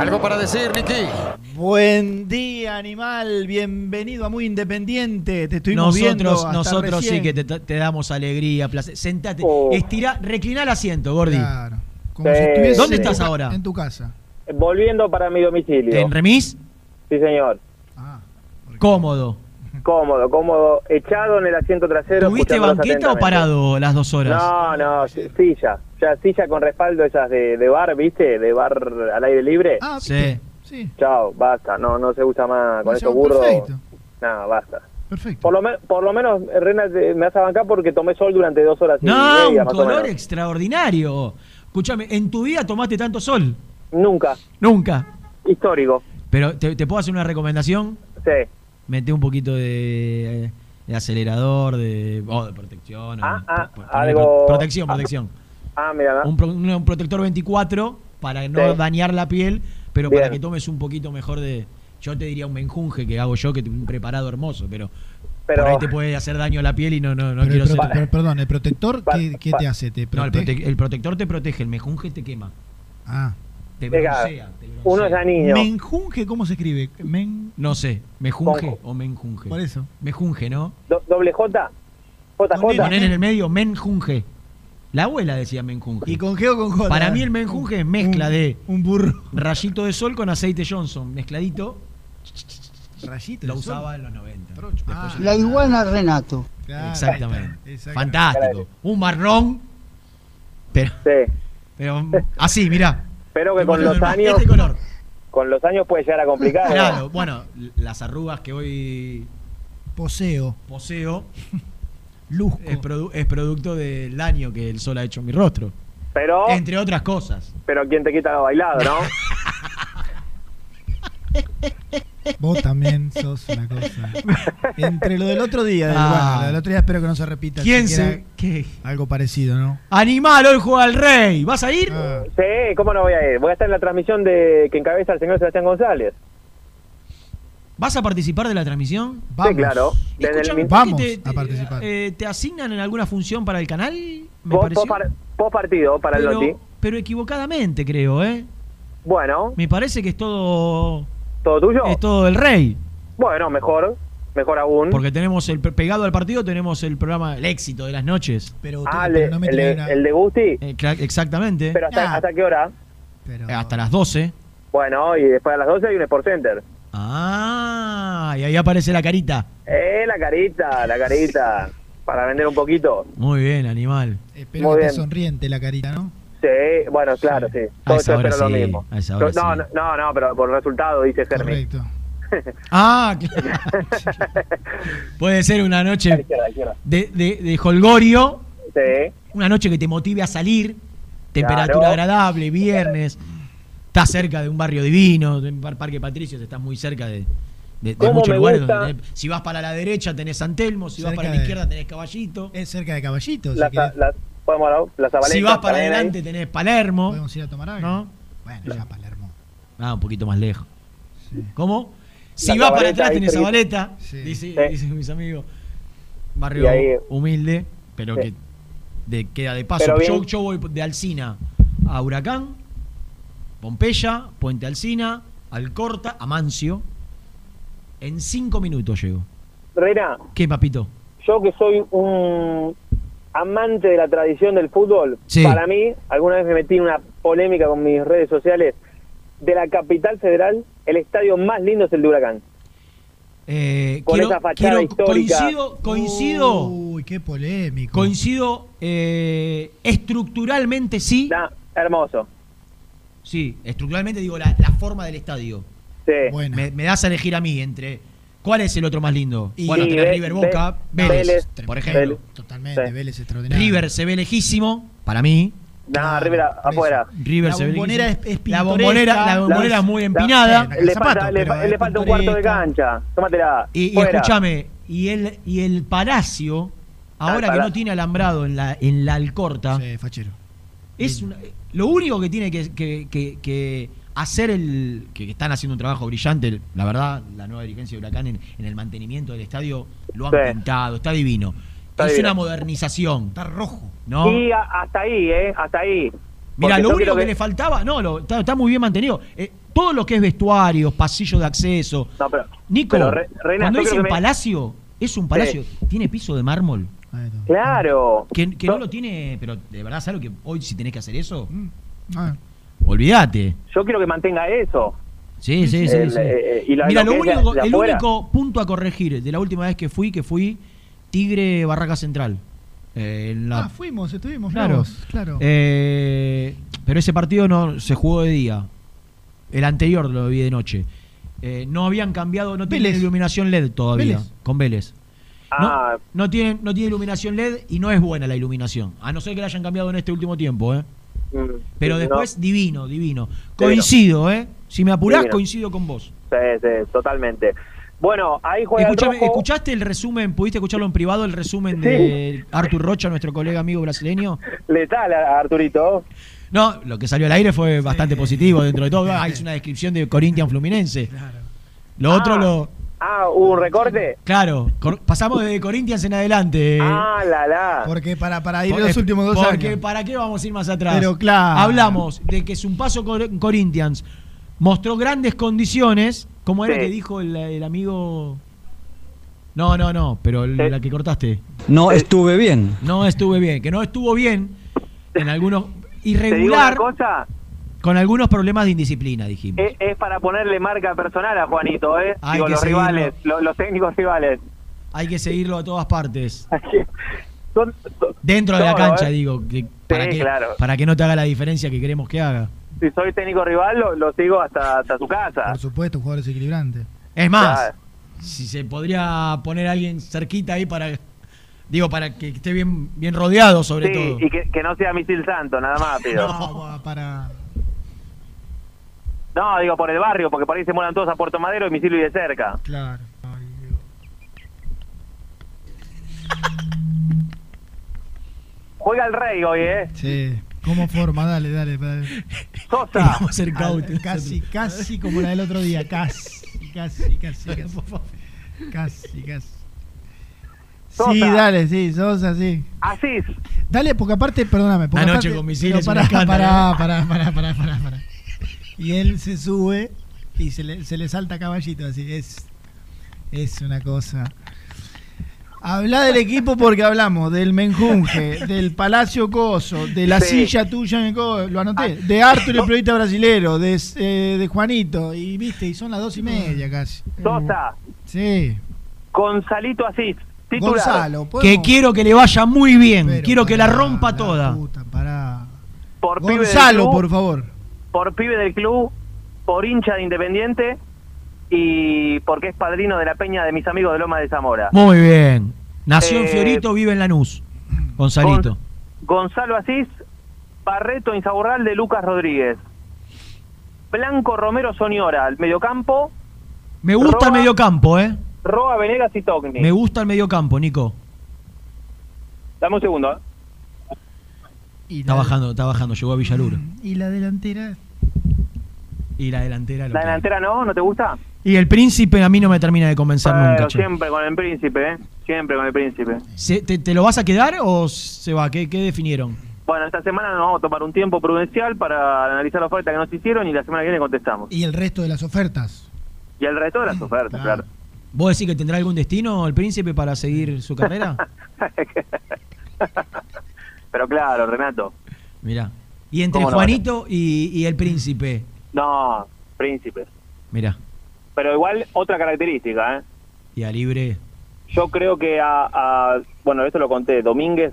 ¿Algo para decir, Nicky? Buen día, animal. Bienvenido a Muy Independiente. Te estuvimos viendo Nosotros, hasta nosotros sí que te, te damos alegría, placer. Sentate, Oh. estirá, recliná el asiento, Gordi. Claro. Como Sí. si estuvieses ¿Dónde estás ahora? En tu casa. Volviendo para mi domicilio. ¿En remis? Sí, señor. Cómodo. Cómodo, cómodo. Echado en el asiento trasero. ¿Tuviste banqueta o parado las dos horas? No, no, silla. Ya silla con respaldo esas de, de bar, ¿viste? De bar al aire libre. Ah, Sí. Sí. Chao, basta. No, no se usa más con ya, burros. perfecto. No, basta. Perfecto. Por lo, me- por lo menos, Rena, te- me hace bancar porque tomé sol durante dos horas y No, media, un más color extraordinario. Escúchame, ¿en tu vida tomaste tanto sol? Nunca. Nunca. Histórico. Pero, ¿te, te puedo hacer una recomendación? Sí. Mete un poquito de, de acelerador, de, oh, de protección. o- Ah, ah, algo- pro- protección, ah, protección. Ah, mira. Un, pro- un- protector 24 para no Sí. dañar la piel, pero para que tomes un poquito mejor de... Yo te diría un menjunje que hago yo, que tengo un preparado hermoso, pero, Pero- por ahí te puede hacer daño a la piel y no, no, no quiero el ser... pero, perdón, ¿el protector qué, qué te hace? ¿Te No, el, protege? prote- el protector te protege, el menjunje te quema. Ah. Te broncea, te broncea. uno es ya niño. Menjunje, ¿cómo se escribe? Men... No sé, mejunje o menjunje. Por eso. Mejunje, ¿no? Do- doble J. JJ. Poner en el medio menjunje. La abuela decía menjunje. ¿Y con G o con J? Para mí el menjunje es mezcla Un- de Un burro. rayito de sol con aceite Johnson, mezcladito. Rayito. Lo de sol. usaba en los 90. Ah, La iguana Renato. claro. Exactamente. Exactamente. Fantástico. Un marrón. Pero, Sí. pero así, mirá. Pero que con Este los años. color. Con los años puede llegar a complicar. ¿no? Claro, bueno, las arrugas que hoy Poseo. poseo Luzco. es, produ- es producto del daño que el sol ha hecho en mi rostro. Pero, Entre otras cosas. pero ¿quién te quita lo bailado, no? Vos también sos una cosa. Entre lo del otro día, del, Ah. bueno, lo del otro día espero que no se repita. ¿Quién se.? ¿Qué? Algo parecido, ¿no? Animal, hoy juega el rey. ¿Vas a ir? Ah. Sí, ¿cómo no voy a ir? Voy a estar en la transmisión de que encabeza el señor Sebastián González. ¿Vas a participar de la transmisión? Vamos. Sí, claro. Desde el Vamos ¿te- te- a participar. eh, ¿Te asignan en alguna función para el canal? Me post, pareció. par- partido para el Noti. pero, equivocadamente, creo, ¿eh? Bueno, Me parece que es todo. ¿todo tuyo? Es todo del rey. Bueno, mejor. Mejor aún. Porque tenemos el pegado al partido, tenemos el programa El éxito de las noches. Pero, ah, pero el, no me el de, el de Gusti. Eh, exactamente. Pero hasta, Ah. ¿hasta qué hora? pero- Eh, Hasta las 12. Bueno, y después a las 12 hay un Sport Center. Ah, y ahí aparece la carita. Eh, la carita, la carita. para vender un poquito. Muy bien, animal. Espero Muy que bien. esté sonriente la carita, ¿no? Sí, bueno, claro, sí. A esa hora lo sí, mismo. a esa hora no, sí. no, no, no, pero por resultado, dice Fermi. Correcto. Ah, claro. Puede ser una noche Izquierda, izquierda. de, de, de holgorio, Sí, una noche que te motive a salir, temperatura Claro. agradable, viernes, estás cerca de un barrio divino, en Par- Parque Patricios, estás muy cerca de, de- de ¿Cómo muchos lugares. gusta? donde tenés- si vas para la derecha tenés San Telmo, si vas para la de- izquierda tenés Caballito, Es cerca de Caballito. la, si la, podemos vas para también ahí. adelante tenés Palermo, podemos ir a tomar algo. ¿no? Bueno, ya Palermo. Ah, un poquito más lejos. ¿Cómo? Si vas para atrás tenés. Zabaleta, Sí. dice, Sí. dicen mis amigos. Barrio ahí- humilde, pero Sí. que de- queda de paso. Yo, yo voy de Alcina a Huracán, Pompeya, Puente Alcina, Alcorta, Amancio. En cinco minutos llego. Reina, ¿Qué, papito? yo que soy un amante de la tradición del fútbol, Sí. para mí, alguna vez me metí en una polémica con mis redes sociales, de la capital federal, el estadio más lindo es el de Huracán. Eh, Con quiero- esa fachada quiero- histórica. Coincido, coincido, Uy, qué polémico. coincido eh, estructuralmente sí. Nah, hermoso. Sí, estructuralmente digo la, la forma del estadio. Me, me das a elegir a mí entre. ¿Cuál es el otro más lindo? Y- bueno, y tenés Ve- River Boca, Vélez, Vélez, por ejemplo. Vélez. Totalmente, Vélez extraordinario. River se ve lejísimo, para mí. No, River afuera. River La se ve bombonera es- es la bombonera, la bombonera es muy empinada. le, falta, le, fa- le falta un cuarto de cancha. Tómatela. Y, y escúchame, y el, y el Palacio, ahora Ah, que el no tiene alambrado en la, en la Alcorta, fachero. es una- lo único que tiene que, que- que- que hacer el. Que, están haciendo un trabajo brillante, la verdad, la nueva dirigencia de Huracán en, en el mantenimiento del estadio lo han Sí. pintado, está divino. Está es divino. una modernización. Está rojo. ¿no? Y a- hasta ahí, ¿eh? Hasta ahí. Mira, lo único que, le faltaba, no, lo- está, está muy bien mantenido. Eh, todo lo que es vestuarios, pasillos de acceso. No, pero, Nico, pero, Re- Reina, cuando dicen me- palacio, es un palacio. Tiene piso de mármol. Claro. Que, que no lo tiene, pero de verdad, ¿sabes lo que hoy si tenés que hacer eso? Ah, Olvídate. Yo quiero que mantenga eso. Sí, sí, sí. El, sí. eh, y la- Mira, lo único, el afuera. único punto a corregir de la última vez que fui, que fui Tigre Barraca Central. Eh, en la- Ah, fuimos, estuvimos, Claro. claro. claro. Eh, pero ese partido no se jugó de día. El anterior lo vi de noche. Eh, no habían cambiado, no tienen iluminación LED todavía Vélez. con Vélez. Ah, No tienen, no tiene iluminación LED y no es buena la iluminación. A no ser que la hayan cambiado en este último tiempo, ¿eh? mm, Pero no. después, divino, divino. Coincido, ¿eh? Si me apurás, Divino. coincido con vos. Sí, sí, totalmente. Bueno, ahí juega Escuchame, el rojo. ¿Escuchaste el resumen? ¿Pudiste escucharlo en privado? El resumen de Artur Rocha, nuestro colega amigo brasileño. Letal a Arturito. No, lo que salió al aire fue bastante positivo dentro de todo. Ah, hizo una descripción de Corinthians Fluminense. Lo otro Ah. lo. Ah, ¿hubo un recorte? Claro, pasamos de Corinthians en adelante. Ah, la la. Porque para, para ir los últimos dos porque años. ¿Para qué vamos a ir más atrás? Pero claro. Hablamos de que su paso Corinthians mostró grandes condiciones. como era Sí. que dijo el, el amigo? No, no, no, pero el- la que cortaste. No estuve bien. No estuve bien, que no estuvo bien en algunos. Te digo una Irregular cosa, con algunos problemas de indisciplina, dijimos. es, es para ponerle marca personal a Juanito, ¿eh? Hay Digo, que los seguirlo. rivales, lo- los técnicos rivales. Hay que seguirlo a todas partes. Son- Dentro de la cancha, ¿eh? digo, que- para, Sí, que, claro. para que no te haga la diferencia que queremos que haga. Si soy técnico rival, lo, lo sigo hasta, hasta su casa. Por supuesto, un jugador desequilibrante. Es más, Claro. si se podría poner a alguien cerquita ahí para. Digo, para que esté bien, bien rodeado, sobre Sí, todo. y que, que no sea misil santo, nada más, pido. No, para. No, digo por el barrio, porque por ahí se mueran todos a Puerto Madero y misil y de cerca. Claro. Juega el rey hoy, ¿eh? Sí. ¿Cómo forma? Dale, dale. dale. Sosa. Vamos a ser cautos. Ah, Casi, casi como la del otro día. Casi, casi, casi. Casi, casi. casi. Sosa. Sí, dale, sí, Sosa, sí. Asís. Dale, porque aparte, perdóname. Porque Anoche aparte- con misiles una pará, ¿eh? pará, pará, pará, pará, pará. Y él se sube y se le, se le salta caballito así. Es, es una cosa. Habla del equipo porque hablamos del menjunje, del Palacio Coso, de la Sí. silla tuya en el co- lo anoté, de Arthur el periodista brasilero, de, eh, de Juanito, y viste, y son las dos y media casi. Sosa. Sí. Gonzalito Asís. Titular. Gonzalo, Que quiero que le vaya muy bien. Pero quiero que la rompa la toda. Del Gonzalo, por favor. Por pibe del club, por hincha de Independiente y porque es padrino de la peña de mis amigos de Loma de Zamora. Muy bien. Nació en Eh, Fiorito, vive en Lanús. Gonzalito. Gonzalo Asís, Barreto Insaurral de Lucas Rodríguez. Blanco Romero Soñora, al mediocampo, Me gusta el Roa- mediocampo, ¿eh? Roa Venegas y Togni. Me gusta el mediocampo, Nico. Dame un segundo. ¿eh? Está bajando, está bajando, llegó a Villaluro. Y la delantera. Y la delantera. lo ¿La que- delantera no? ¿No te gusta? Y el príncipe a mí no me termina de convencer nunca. che. siempre con el príncipe, ¿eh? Siempre con el príncipe. Se- te, te lo vas a quedar o se va? ¿Qué, qué definieron? Bueno, esta semana nos vamos a tomar un tiempo prudencial para analizar la oferta que nos hicieron y la semana que viene contestamos. Y el resto de las ofertas. Y el resto de las ofertas, claro. ¿Vos decís que tendrá algún destino el príncipe para seguir su carrera? Pero claro, Renato. Mirá. Y entre. Juanito y, y el príncipe. No, príncipe. Mirá. Pero igual otra característica, ¿eh? Y a libre. Yo creo que a, a- bueno, esto lo conté, Domínguez,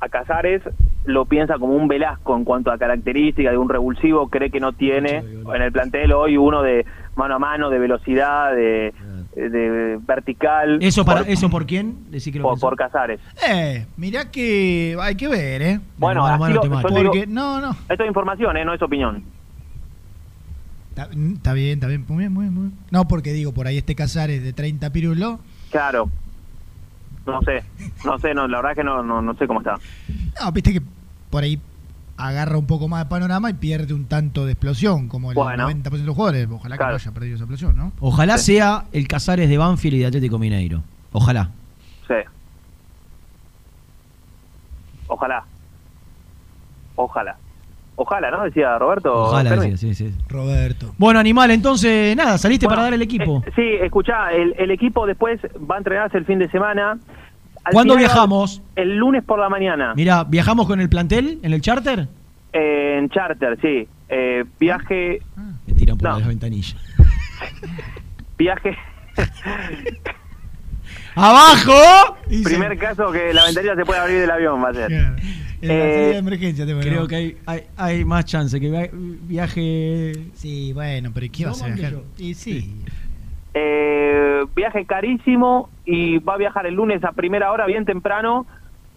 a Casares, lo piensa como un Velasco en cuanto a características de un revulsivo, cree que no tiene en el plantel hoy uno de mano a mano, de velocidad, de, de vertical. ¿Eso, para, por, ¿Eso por quién? Decí que lo por, por Casares. Eh, mirá que hay que ver, ¿eh? Bueno, así mano lo- yo digo- Porque, no, no. esto es información, ¿eh? no es opinión. Está, está bien, está bien, muy bien, muy bien. No, porque digo, por ahí este Casares de 30 pirulos. Claro. No sé, no sé, no, la verdad que no, no, no sé cómo está. No, viste que por ahí agarra un poco más de panorama y pierde un tanto de explosión, como el Bueno. 90% de los jugadores. Ojalá que no haya perdido esa explosión, ¿no? Ojalá sea el Casares de Banfield y de Atlético Mineiro. Ojalá. Sí. Ojalá. Ojalá. Ojalá, ¿no? Decía Roberto. Ojalá, decía, sí, sí. Roberto. Bueno, animal, entonces, nada, saliste Bueno, para dar el equipo. eh, sí, escuchá, el, el equipo después va a entrenarse el fin de semana. Al ¿Cuándo final, viajamos? El lunes por la mañana. Mira, ¿viajamos con el plantel en el charter? Eh, en charter, sí. Eh, viaje. Me tiran por No. las ventanillas. Viaje. ¡Abajo! Primer caso que la ventanilla se puede abrir del avión, va a ser. En la Eh, de emergencia te Creo que hay, hay, hay más chance que via- viaje. Sí, bueno, pero ¿qué vas a viajar? Y sí. Eh, viaje carísimo y va a viajar el lunes a primera hora, bien temprano.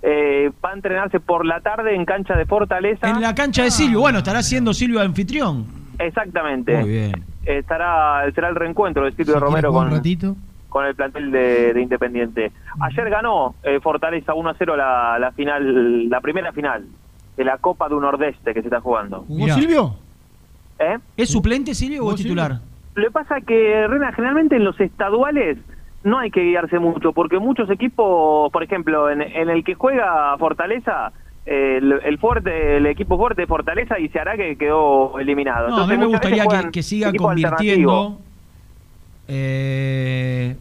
Eh, va a entrenarse por la tarde en cancha de Fortaleza. En la cancha de Silvio. Bueno, estará siendo Silvio anfitrión. Exactamente. Muy bien. Estará, será el reencuentro de Silvio Si Romero con, un ratito. con el plantel de, de Independiente. Ayer ganó eh, Fortaleza 1 a 0 la, la final, la primera final de la Copa de un Nordeste que se está jugando. ¿Jugó. Silvio? ¿Eh? ¿Es suplente Silvio o ¿Jugó es titular? Lo que pasa es que, Rena, generalmente en los estaduales no hay que guiarse mucho, porque muchos equipos, por ejemplo, en, en el que juega Fortaleza, el, el fuerte, el equipo fuerte de Fortaleza y se hará que quedó eliminado. No, a mí Entonces, me gustaría que, siga convirtiendo. Eh,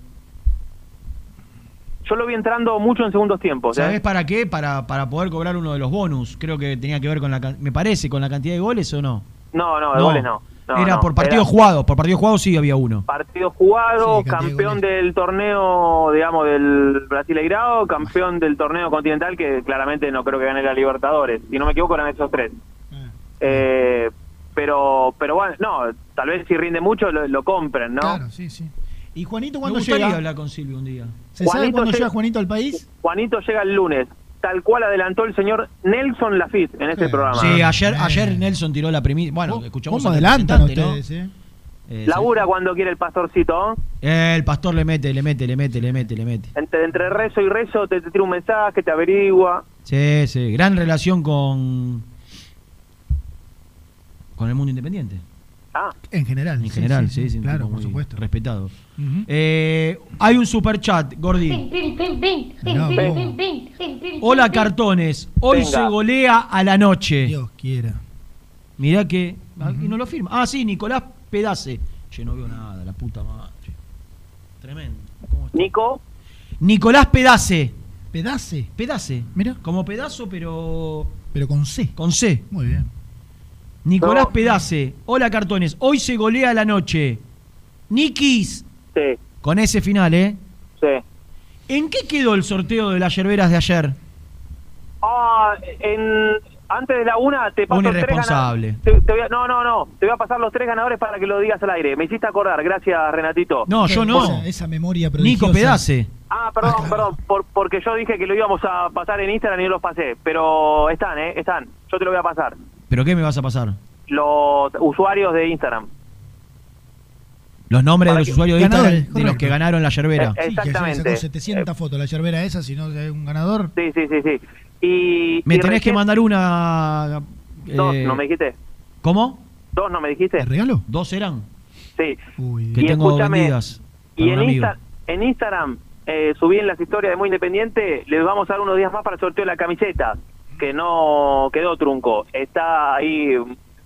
Yo lo vi entrando mucho en segundos tiempos. ¿eh? ¿Sabes para qué? Para, para poder cobrar uno de los bonus. Creo que tenía que ver con la. Me parece, con la cantidad de goles o no. No, no, de goles no. No, Era no, por partidos era jugados. Por partidos jugados sí había uno. Partido jugado, Sí, campeón del torneo, digamos, del Brasileirao, campeón del torneo continental, que claramente no creo que gane la Libertadores. Si no me equivoco, eran esos tres. Ah. Eh, pero, pero bueno, no, tal vez si rinde mucho lo, lo compren, ¿no? Claro, sí, sí. ¿Y Juanito Me cuándo gustaría llega? hablar con Silvio un día. ¿Se sabe Juanito cuándo llega Juanito al país? Juanito llega el lunes, tal cual adelantó el señor Nelson Lafitte en este Sí. programa. Sí, ayer, Eh. ayer Nelson tiró la primicia. Bueno, ¿Cómo- escuchamos ¿Cómo adelantan ustedes, eh? ¿no? Eh, Labura cuando quiere el pastorcito. Eh, el pastor le mete, le mete, le mete, le mete, le mete. Entre, entre rezo y rezo te, te tira un mensaje, te averigua. Sí, sí. Gran relación con. con el mundo independiente. Ah, En general. En general, sí, sí, claro, por supuesto. Respetado. Eh, hay un super chat, Gordi. Hola, cartones. Hoy Venga. se golea a la noche. Dios quiera. Mirá que. ah, Y no lo firma. Ah, sí, Nicolás Pedace. Che, no veo nada, la puta madre. Tremendo. ¿Cómo está? Nico, Nicolás Pedace. Pedace. Pedace. Mira, Como pedazo, pero. pero con C. con C. Muy bien. Nicolás No. Pedace. Hola, cartones. Hoy se golea la noche. Nikis. sí, Con ese final, ¿eh? sí. ¿En qué quedó el sorteo de las yerberas de ayer? Ah, en, antes de la una te paso Un tres irresponsable. ganadores. Te- te voy a- no, no, no. Te voy a pasar los tres ganadores para que lo digas al aire. Me hiciste acordar, gracias Renatito. No, yo no. Esa, esa memoria prodigiosa. Nico Pedace. Ah, perdón, perdón, por- porque yo dije que lo íbamos a pasar en Instagram y no los pasé. Pero están, ¿eh? Están. Yo te lo voy a pasar. ¿Pero qué me vas a pasar? Los usuarios de Instagram. Los nombres de los que- usuarios de Ganadores, Instagram de los que ganaron la yerbera. Eh, Sí, que ayer Exactamente. sacó 700 fotos la yerbera esa, si no es un ganador. Sí, sí, sí, sí. Y, Me y tenés que mandar una. Dos, eh, ¿no me dijiste? ¿Cómo? Dos, ¿no me dijiste? ¿Te regalo? ¿Dos eran? Sí. Uy, Que Y tengo escúchame, vendidas. Y en. Insta- en Instagram eh, subí en las historias de Muy Independiente, les vamos a dar unos días más para el sorteo de la camiseta, que no quedó trunco. Está ahí...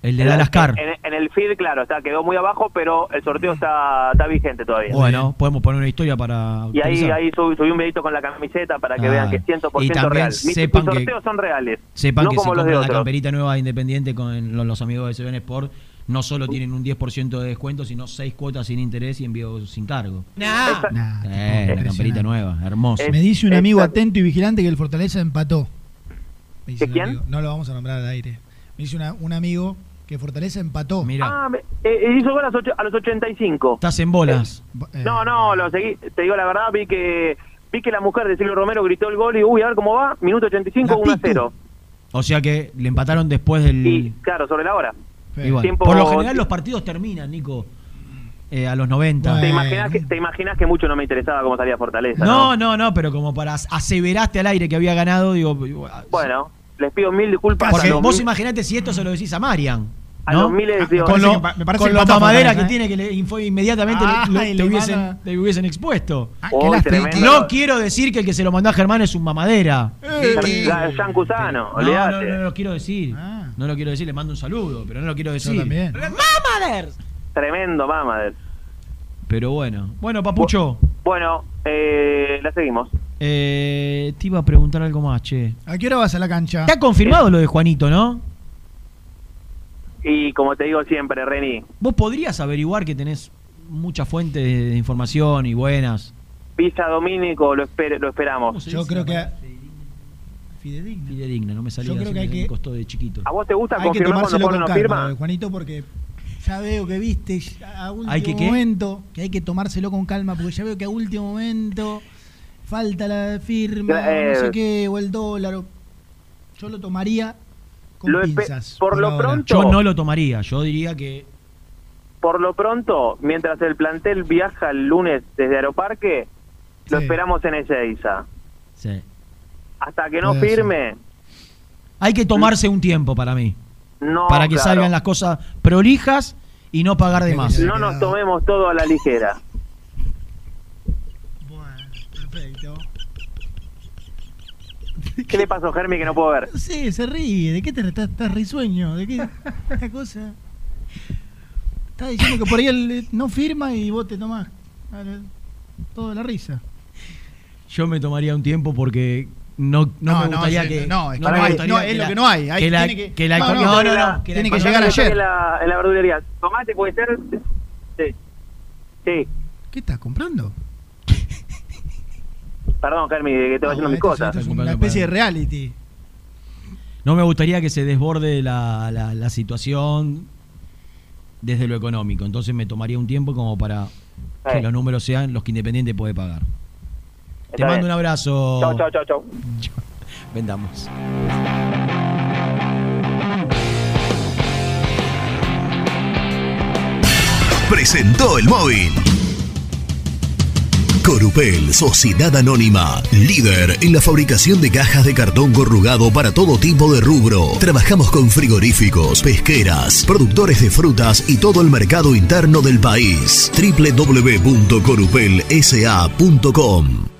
El de Dalascar. En, en el feed, claro, está quedó muy abajo, pero el sorteo está, está vigente todavía. Bueno, podemos poner una historia para. Y ahí, utilizar. ahí subí, subí un videito con la camiseta para que Ah, vean que es 100% y también real. Sepan mis que- sorteos son reales, Sepan no que si como los de compran la otros. camperita nueva de Independiente con los, los amigos de Seven Sport, no solo tienen un 10% de descuento, sino 6 cuotas sin interés y envío sin cargo. Esa- Nah, Eh, la camperita nueva, hermosa. Es- Me dice un amigo atento y vigilante que el Fortaleza empató. Me dice ¿De un quién? amigo. No lo vamos a nombrar al aire. Me dice una- un amigo que Fortaleza empató. Ah, me- eh, hizo gol a los, ocho- a los 85. Estás en bolas. Eh, No, no, lo seguí. Te digo la verdad, vi que vi que la mujer de Silvio Romero gritó el gol y uy, a ver cómo va. Minuto 85, 1 a 0. O sea que le empataron después del. Y claro, sobre la hora. Tiempo- por lo general los partidos terminan, Nico. Eh, a los 90. ¿Te imaginas, que, ¿Te imaginas que mucho no me interesaba cómo salía Fortaleza? No, no, no, pero como para aseveraste al aire que había ganado, digo. Bueno, les pido mil disculpas. Porque a vos mil- imaginate si esto se lo decís a Marian. A ¿no? los miles de- con Me lo, me parece con empató mamadera que ¿eh? tiene que le info- inmediatamente le- Ah, lo- le hubiesen, manda- te hubiesen expuesto. Ah, tremendo. No quiero decir que el que se lo mandó a Germán es un mamadera. Ya- Jean Cusano, No, no, no, no lo quiero decir. No lo quiero decir, le mando un saludo, pero no lo quiero decir. también. ¡Mamaders! Tremendo Mamader. Pero bueno. Bueno, Papucho, Bueno, eh, la seguimos. eh, te iba a preguntar algo más, che. ¿A qué hora vas a la cancha? Está confirmado lo de Juanito, ¿no? Y como te digo siempre, Reni, Vos podrías averiguar que tenés muchas fuentes de, de información y buenas. Villa Domínico lo, esper- lo esperamos. Yo creo que. Fidedigna. Fidedigna, no me salía Yo creo que hay me que- costó de chiquito. ¿A vos te gusta Hay que confirmar cuando tomárselo pone con una calma, firma? lo de Juanito, porque ya veo que viste a último ¿Hay que qué? momento que hay que tomárselo con calma, porque ya veo que a último momento falta la firma, Eh, no sé qué, o el dólar. o- Yo lo tomaría con Lo pinzas. por lo ahora. pronto- Yo no lo tomaría, yo diría que Por lo pronto, mientras el plantel viaja el lunes desde Aeroparque, lo esperamos en Ezeiza. sí. Hasta que no Puede ser. firme, hay que tomarse un tiempo para mí. No. para que claro. salgan las cosas prolijas y no pagar de más. No nos tomemos todo a la ligera. Perfecto. ¿Qué le pasó, Germi, que no puedo ver? Sí, se ríe. ¿De qué te estás estás risueño? ¿De qué una cosa? Está diciendo que por ahí él no firma y vos te tomás toda la risa. Yo me tomaría un tiempo porque no, no, No, me no, gustaría que. no, es que no hay, no, es lo la- que no hay, hay- que la, tiene que- que la- no, no, no, no, tiene no, la- que tiene la- que llegar ayer. En la, en la verdulería. ¿Tomate puede ser? Sí. Sí. ¿Qué estás comprando? Perdón, Germi, que estoy haciendo mis cosas. es una especie de reality. No me gustaría que se desborde la, la- la situación desde lo económico. Entonces me tomaría un tiempo como para que Eh. los números sean los que Independiente puede pagar. Te Está mando bien. un abrazo. Chau, chau, chau, chau. Vendamos. presentó el móvil. Corupel, Sociedad Anónima, líder en la fabricación de cajas de cartón corrugado para todo tipo de rubro. Trabajamos con frigoríficos, pesqueras, productores de frutas y todo el mercado interno del país. www.corupelsa.com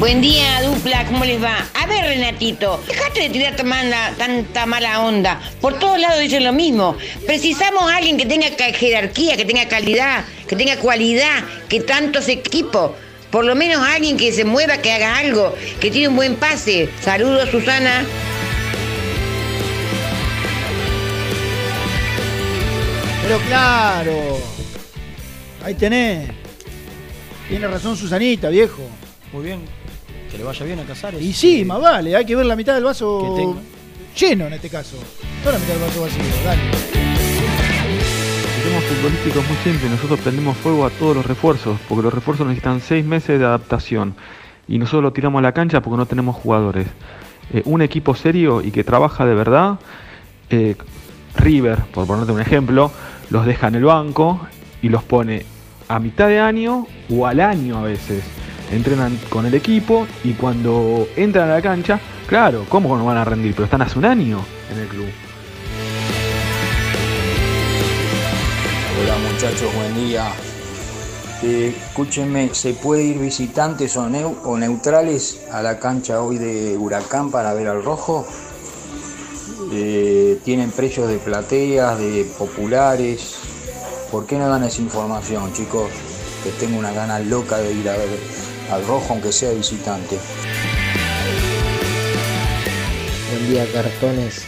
Buen día, dupla, ¿cómo les va? A ver, Renatito, dejate de tirar tanta, tanta mala onda. Por todos lados dicen lo mismo. Precisamos a alguien que tenga jerarquía, que tenga calidad, que tenga cualidad, que tantos equipos. Por lo menos alguien que se mueva, que haga algo, que tiene un buen pase. Saludos, Susana. Pero claro. Ahí tenés. Tiene razón Susanita, viejo. Muy bien. Que le vaya bien a Casares. Y sí, más vale, hay que ver la mitad del vaso Que tenga- lleno en este caso. No la mitad del vaso vacío, dale. El tema futbolístico es muy simple, nosotros prendemos fuego a todos los refuerzos, porque los refuerzos necesitan seis meses de adaptación y nosotros lo tiramos a la cancha porque no tenemos jugadores. Eh, un equipo serio y que trabaja de verdad, eh, River, por ponerte un ejemplo, los deja en el banco y los pone a mitad de año o al año a veces. Entrenan con el equipo y cuando entran a la cancha, claro, ¿cómo no van a rendir? Pero están hace un año en el club. Hola muchachos, buen día. Eh, escúchenme, ¿se puede ir visitantes o, neu- o neutrales a la cancha hoy de Huracán para ver al rojo? Eh, tienen precios de plateas, de populares. ¿Por qué no dan esa información, chicos? Que tengo una gana loca de ir a ver al rojo, aunque sea visitante. Buen día, cartones.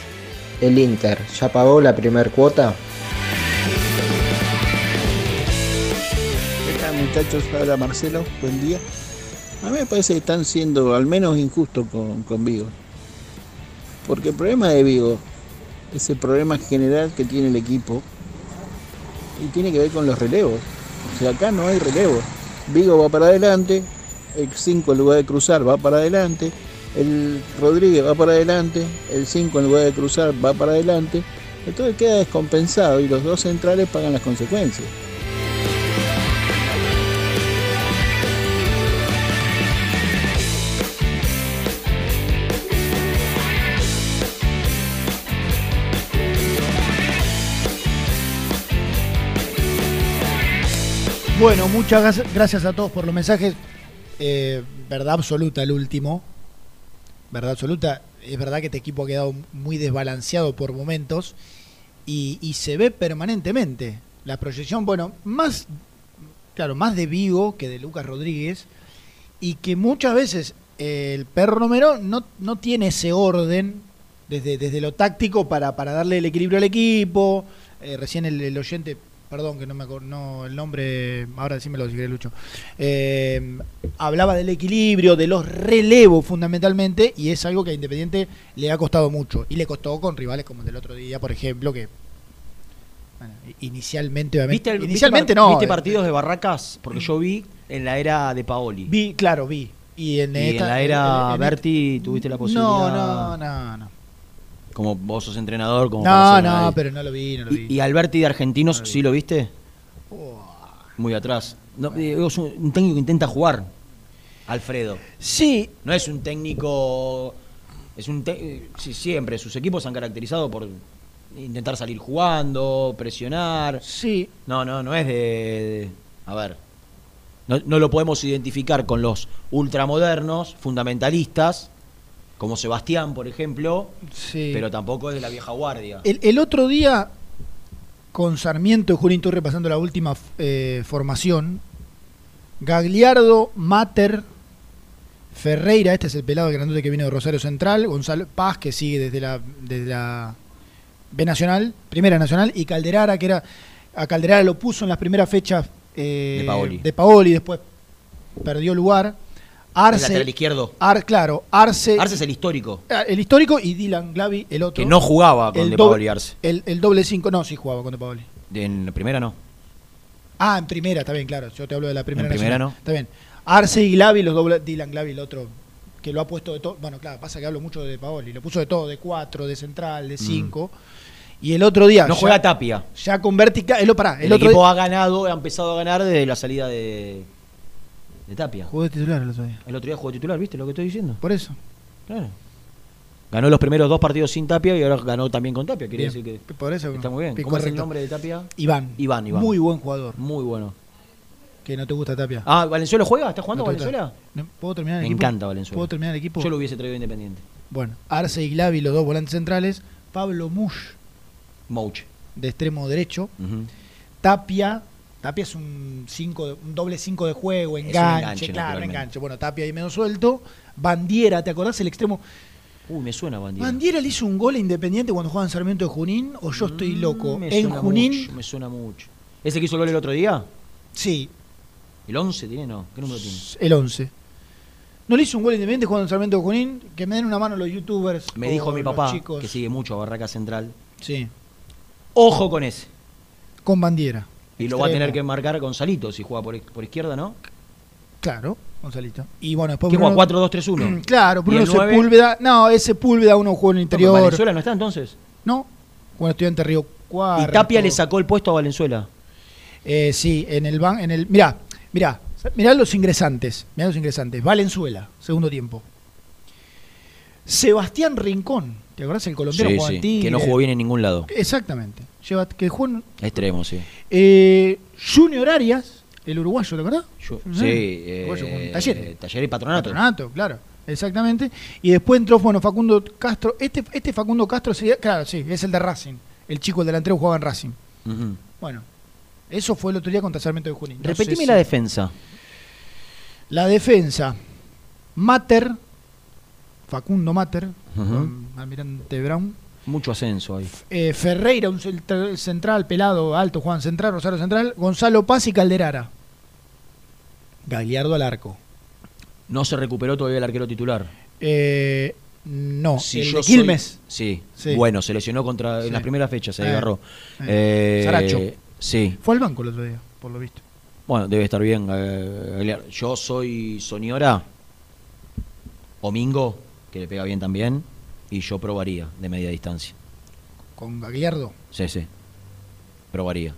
El Inter, ¿ya pagó la primer cuota? ¿Qué tal muchachos? Habla Marcelo, buen día. A mí me parece que están siendo al menos injustos con, con Vigo. Porque el problema de Vigo es el problema general que tiene el equipo y tiene que ver con los relevos. O sea, acá no hay relevos. Vigo va para adelante, el 5 en lugar de cruzar va para adelante, el Rodríguez va para adelante, el 5 en lugar de cruzar va para adelante. Entonces queda descompensado y los dos centrales pagan las consecuencias. Bueno, muchas gracias a todos por los mensajes. Eh, verdad absoluta el último. Verdad absoluta. Es verdad que este equipo ha quedado muy desbalanceado por momentos y, se ve permanentemente. La proyección, bueno, más, claro, más de Vigo que de Lucas Rodríguez y que muchas veces eh, el perro Romero no, no tiene ese orden desde, desde lo táctico para, para darle el equilibrio al equipo. Eh, recién el, el oyente, perdón que no me acuerdo no, el nombre, ahora decímelo si querés Lucho, eh, hablaba del equilibrio, de los relevos fundamentalmente, y es algo que a Independiente le ha costado mucho. Y le costó con rivales como el del otro día, por ejemplo, que bueno, inicialmente, obviamente, ¿Viste, el- inicialmente viste no. ¿Viste eh, partidos de Barracas? Porque yo vi en la era de Paoli. Vi, claro, vi. Y en, Y esta- en la era en- en- Berti tuviste la No, posibilidad. no, no, no. Como vos sos entrenador, como No, no, nadie. pero no lo vi, no lo ¿Y, vi. y Alberti de Argentinos, sí lo viste? Muy atrás. No, es un, un técnico que intenta jugar, Alfredo. Sí. No es un técnico. Es un sí, siempre. Sus equipos se han caracterizado por intentar salir jugando, presionar. Sí. No, no, no es de. de- a ver. No, no lo podemos identificar con los ultramodernos, fundamentalistas, como Sebastián, por ejemplo, Sí. pero tampoco es de la vieja guardia. El, el otro día, con Sarmiento y Junín Torre repasando la última eh, formación, Gagliardo, Mater, Ferreira, este es el pelado grandote que viene de Rosario Central, Gonzalo Paz, que sigue desde la, desde la B Nacional, Primera Nacional, y Calderara, que era. A Calderara lo puso en las primeras fechas eh, De Paoli. de Paoli, después perdió lugar. El Arce. lateral izquierdo. Ar- claro, Arce. Arce es el histórico. Ah, El histórico y Dylan Glavi, el otro. Que no jugaba con El De Paoli Arce. El, el doble 5, no, sí jugaba con De Paoli. De- En la primera no. Ah, en primera, está bien, claro. Yo te hablo de la primera. En primera nacional. no. Está bien. Arce y Glavi, los doble, Dylan Glavi, el otro, que lo ha puesto de todo. Bueno, claro, pasa que hablo mucho de Paoli. Lo puso de todo, de 4, de central, de 5. Y el otro día. Mm. No ya- juega Tapia. Ya con vertical. El, pará, el, El, otro equipo día. ha ganado, ha empezado a ganar desde la salida de, de Tapia. Jugó de titular el otro día. El otro día jugó titular, ¿viste lo que estoy diciendo? Por eso. Claro. Ganó los primeros dos partidos sin Tapia y ahora ganó también con Tapia. Quiere decir que Por eso. está muy bien. ¿Cómo es el nombre de Tapia? Iván. Iván, Iván. Muy buen jugador. Muy bueno. Que no te gusta Tapia. Ah, ¿Valenzuela juega? ¿Está jugando ¿No? Valenzuela? ¿No? ¿Puedo terminar el Me equipo? encanta Valenzuela. ¿Puedo terminar el equipo? Yo lo hubiese traído independiente. Bueno, Arce y Glavi, los dos volantes centrales. Pablo Mush, Mouch. de extremo derecho. Tapia. Tapia es un, cinco un doble 5 de juego, enganche, enganche, claro, enganche. Bueno, Tapia ahí medio suelto. Bandiera, ¿te acordás el extremo? Uy, me suena Bandiera. ¿Bandiera le hizo un gol a Independiente cuando jugaba en Sarmiento de Junín? ¿O yo estoy loco? Mm, Me En Junín, mucho, me suena mucho. ¿Ese que hizo el gol el otro día? sí, ¿El 11 tiene? No. ¿Qué número tiene? el 11. ¿No le hizo un gol Independiente jugando en Sarmiento de Junín? Que me den una mano los youtubers. Me dijo mi papá, que sigue mucho a Barraca Central. Sí, Ojo con ese. con Bandiera. Y lo va a tener que marcar Gonzalito si juega por, por izquierda, ¿no? Claro, Gonzalito. Y bueno, después ¿Qué juega? Bruno- 4-2-3-1. Claro, ¿Y Bruno? Sepúlveda. No, ese Sepúlveda uno jugó en el No, interior. ¿Valenzuela no está entonces? No, cuando estudiante Río Cuarto. Y Tapia le sacó el puesto a Valenzuela. Eh, sí, en el ban, en el. Mirá, mirá, mirá los ingresantes. Mirá los ingresantes. Valenzuela, segundo tiempo. Sebastián Rincón, ¿te acordás el colombiano Sí, que no jugó bien en ningún lado. Exactamente. Lleva, que jugó en- Extremo, sí. eh, Junior Arias, el uruguayo, ¿te acordás? Yo- sí, eh, Uruguayo con Talleres. Talleres y Patronato. Patronato, claro. Exactamente. Y después entró, bueno, Facundo Castro. Este, este Facundo Castro sería, claro, sí, es el de Racing. El chico, el delantero, jugaba en Racing. Bueno, eso fue el otro día contra Sarmiento de Junín. No Repetime la si- defensa. La defensa. Mater, Facundo Mater, Ujú. con Almirante Brown. Mucho ascenso ahí. Eh, Ferreira, un cent- central pelado, alto, Juan Central, Rosario Central. Gonzalo Paz y Calderara. Gagliardo al arco. No se recuperó todavía el arquero titular. Eh, no, Si el yo de soy- Quilmes. sí. Sí. Bueno, se lesionó contra en las primeras fechas, se Eh, agarró. eh. Eh, Saracho. Sí. Fue al banco el otro día, por lo visto. Bueno, debe estar bien. eh, Gagliardo. Yo soy Soñora. Domingo, que le pega bien también. Y yo probaría de media distancia. Con Gagliardo. Sí, sí. Probaría.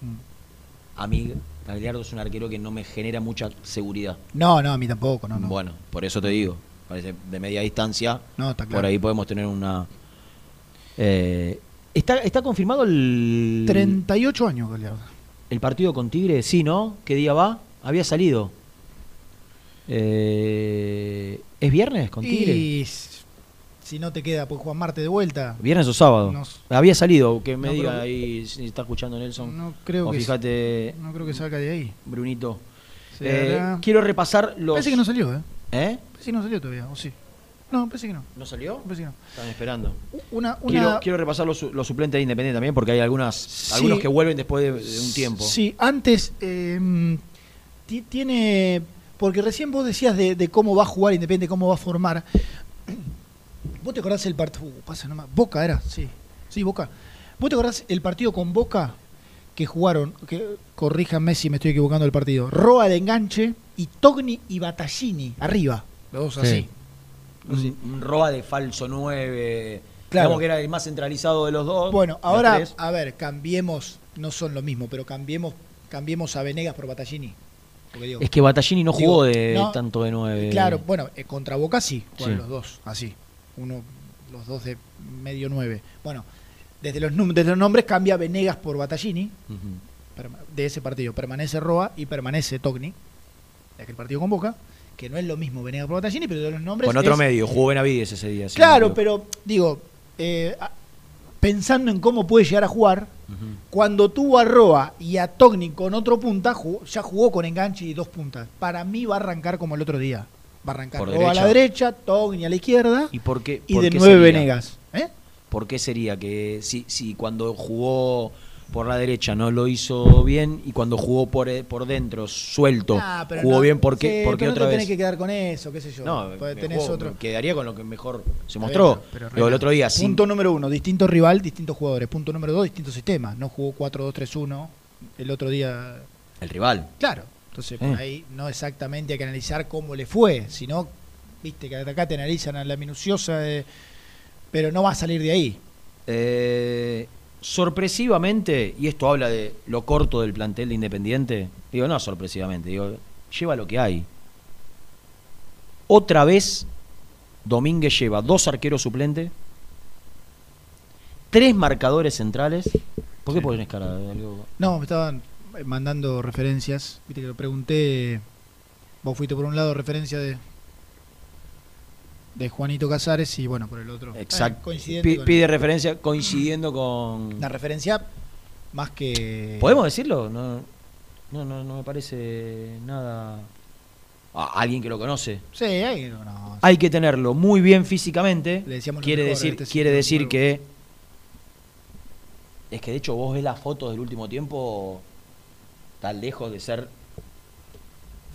Mm. A mí, Gagliardo es un arquero que no me genera mucha seguridad. No, no, a mí tampoco, no, no. Bueno, por eso te digo. Parece de media distancia. No, está claro. Por ahí podemos tener una. Eh, ¿está, ¿Está confirmado el. 38 años, Gagliardo. El partido con Tigre? Sí, ¿no? ¿Qué día va? Había salido. Eh, ¿Es viernes con Tigre? Y si no te queda, pues Juan Marte de vuelta. ¿Viernes o sábado? Había salido, que me No, diga ahí si está escuchando Nelson. No creo o que fíjate, No creo que salga de ahí. Brunito. Eh, quiero repasar los. Parece que no salió, ¿eh? ¿Eh? Parece que no salió todavía, o sí. No, parece que no. ¿No salió? Parece que no. Están esperando. Una, una... Quiero, quiero repasar los, su- los suplentes de Independiente también, porque hay algunas, Sí. algunos que vuelven después de, de un tiempo. Sí, antes eh, ti- tiene. Porque recién vos decías de, de cómo va a jugar Independiente, cómo va a formar. ¿Vos te acordás el partido? Uh, pasa nomás. Boca era, sí. Sí, Boca. ¿Vos te acordás el partido con Boca que jugaron? Que corríjanme si me estoy equivocando del partido. Roa de enganche y Togni y Battaglini arriba. Los dos así. Un, un roba de falso 9. Claro. Digamos que era el más centralizado de los dos. Bueno, ahora, a ver, cambiemos, no son lo mismo, pero cambiemos, cambiemos a Venegas por Battaglini. Digo, Es que Battaglini no digo, jugó de no, tanto de nueve. Claro, bueno, eh, contra Boca sí, jugaron Sí. los dos, así. Uno, los dos de medio nueve. Bueno, desde los, desde los nombres cambia Venegas por Battaglini, de ese partido. Permanece Roa y permanece Togni, de aquel partido con Boca, que no es lo mismo Venegas por Battaglini, pero de los nombres. Con otro es- medio, jugó Benavides ese día. Claro, pero digo, eh, pensando en cómo puede llegar a jugar, cuando tuvo a Roa y a Togni con otro punta, jugó- ya jugó con enganche y dos puntas. Para mí va a arrancar como el otro día. Va a arrancar Por Roa a la derecha. derecha, Togni a la izquierda ¿Y por qué? y por de qué nueve sería? Venegas. ¿Eh? ¿Por qué sería que si, si cuando jugó por la derecha no lo hizo bien y cuando jugó por, eh, por dentro, suelto, Ah, jugó no- bien? ¿Por qué, sí, por qué pero no otra te vez? tenés que quedar con eso, qué sé yo. No, Porque me tenés juego- otro. me quedaría con lo que mejor se mostró. pero- el otro día, sin- Punto número uno, distinto rival, distintos jugadores. Punto número dos, distintos sistemas. No jugó 4-2-3-1. El otro día el rival. Claro, entonces por Eh. ahí no exactamente hay que analizar cómo le fue, sino, viste, que acá te analizan a la minuciosa, de- pero no va a salir de ahí. Eh, sorpresivamente, y esto habla de lo corto del plantel de Independiente, digo, no sorpresivamente, digo, lleva lo que hay. Otra vez, Domínguez lleva dos arqueros suplentes, tres marcadores centrales. ¿Por qué pones cara de algo? No, me estaban mandando referencias, viste que lo pregunté, vos fuiste por un lado referencia de de Juanito Casares y bueno, por el otro. Exacto. Eh, Pide referencia coincidiendo con. la referencia más que ¿Podemos decirlo? No, no, no, no me parece nada. a alguien que lo conoce. Sí, hay no, Hay que tenerlo muy bien físicamente. Le decíamos lo Quiere decir, este quiere decir que. Es que de hecho vos ves las fotos del último tiempo. Tan lejos de ser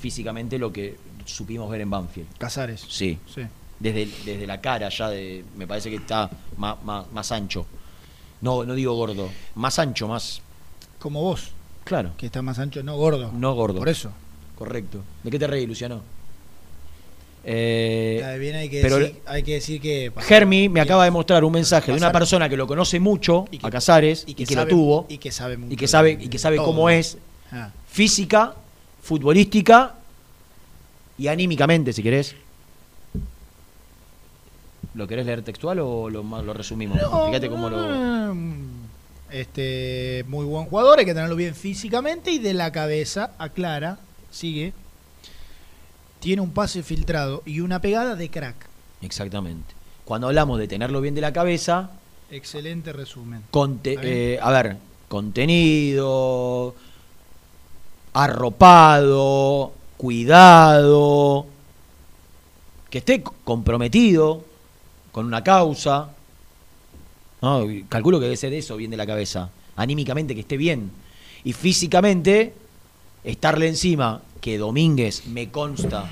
físicamente lo que supimos ver en Banfield. Casares. Sí. Sí. Desde, desde la cara ya de. Me parece que está más, más, más ancho. No, no digo gordo. Más ancho, más. Como vos. Claro. Que está más ancho, no gordo. No gordo. Por eso. Correcto. ¿De qué te reí, Luciano? Eh, Está bien, hay que, pero decir, hay que decir que Germi me acaba de mostrar un mensaje de una persona que lo conoce mucho, Y que- a Casares, y y que sabe- lo tuvo, y que sabe mucho y que sabe, y que sabe cómo es Ah. física, futbolística y anímicamente, si querés. ¿Lo querés leer textual o lo, lo resumimos? Fíjate cómo lo... Este, muy buen jugador, hay que tenerlo bien físicamente y de la cabeza, aclara, sigue. Tiene un pase filtrado y una pegada de crack. Exactamente. Cuando hablamos de tenerlo bien de la cabeza, Excelente resumen. Eh, a ver, contenido, arropado, cuidado, que esté comprometido con una causa. Calculo que debe ser eso, bien de la cabeza. Anímicamente, que esté bien. Y físicamente, estarle encima, que Domínguez me consta.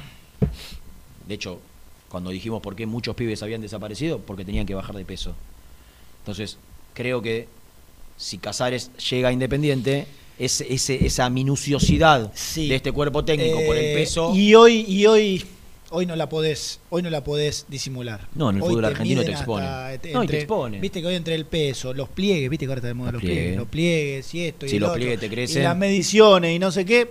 De hecho, cuando dijimos por qué muchos pibes habían desaparecido, porque tenían que bajar de peso. Entonces, creo que si Casares llega a Independiente, ese, ese- esa minuciosidad de este cuerpo técnico por el Eh, peso. Y hoy, y hoy, hoy no la podés, hoy no la podés disimular. No, en el Hoy fútbol te argentino te expone. hasta, No, y te expone. Viste que hoy entre el peso, los pliegues, viste que ahora está de moda los, Los pliegues, pliegues. los pliegues y esto y Si los otro, pliegues te crecen. Y las mediciones y no sé qué.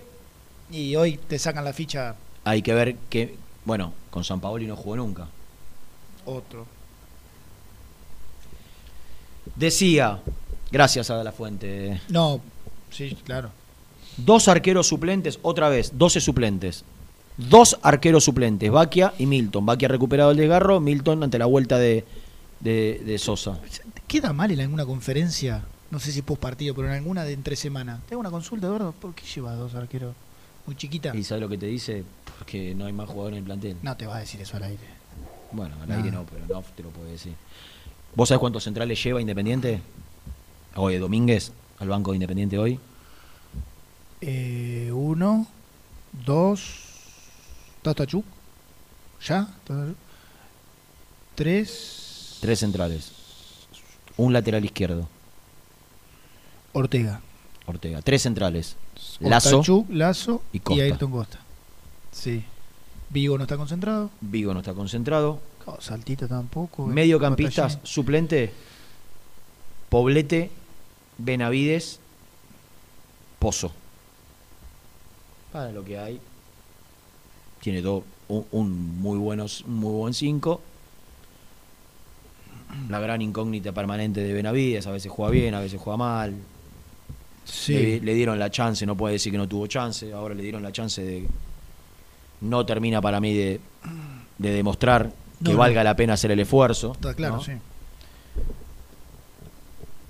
Y hoy te sacan la ficha Hay que ver que, bueno, con San Paoli no jugó nunca. otro. Decía, gracias a la fuente, No, sí, claro. dos arqueros suplentes, otra vez, 12 suplentes. Dos arqueros suplentes, Baquia y Milton. Baquia recuperado el desgarro, Milton ante la vuelta de, de, de Sosa. ¿Queda mal en alguna conferencia? No sé si post partido, pero en alguna de entre semana. Tengo una consulta, Eduardo. ¿Por qué lleva dos arqueros? Muy chiquita. ¿Y sabes lo que te dice? Porque no hay más jugadores en el plantel. No te va a decir eso al aire. Bueno, al No. aire no, pero no te lo puedo decir. ¿Vos sabés cuántos centrales lleva Independiente? Oye, Domínguez, al banco de Independiente hoy. Eh, uno, dos. Tatachuk. ¿Ya? Tatachuk. Tres. Tres centrales. Un lateral izquierdo. Ortega. Ortega. Tres centrales. Lazo. Ortachuk, Lazo y y, Costa. Ayrton Costa. Sí. Vigo no está concentrado. Vigo no está concentrado. Oh, Saltita tampoco. Mediocampistas, Batallín. suplente, Poblete, Benavides, Pozo. Para lo que hay. Tiene todo un, un muy buenos, muy buen 5. La gran incógnita permanente de Benavides, a veces juega bien, a veces juega mal. Sí. Le, le dieron la chance, no puede decir que no tuvo chance, ahora le dieron la chance de... No termina para mí de, de demostrar que no. valga la pena hacer el esfuerzo. Está claro, ¿no? sí.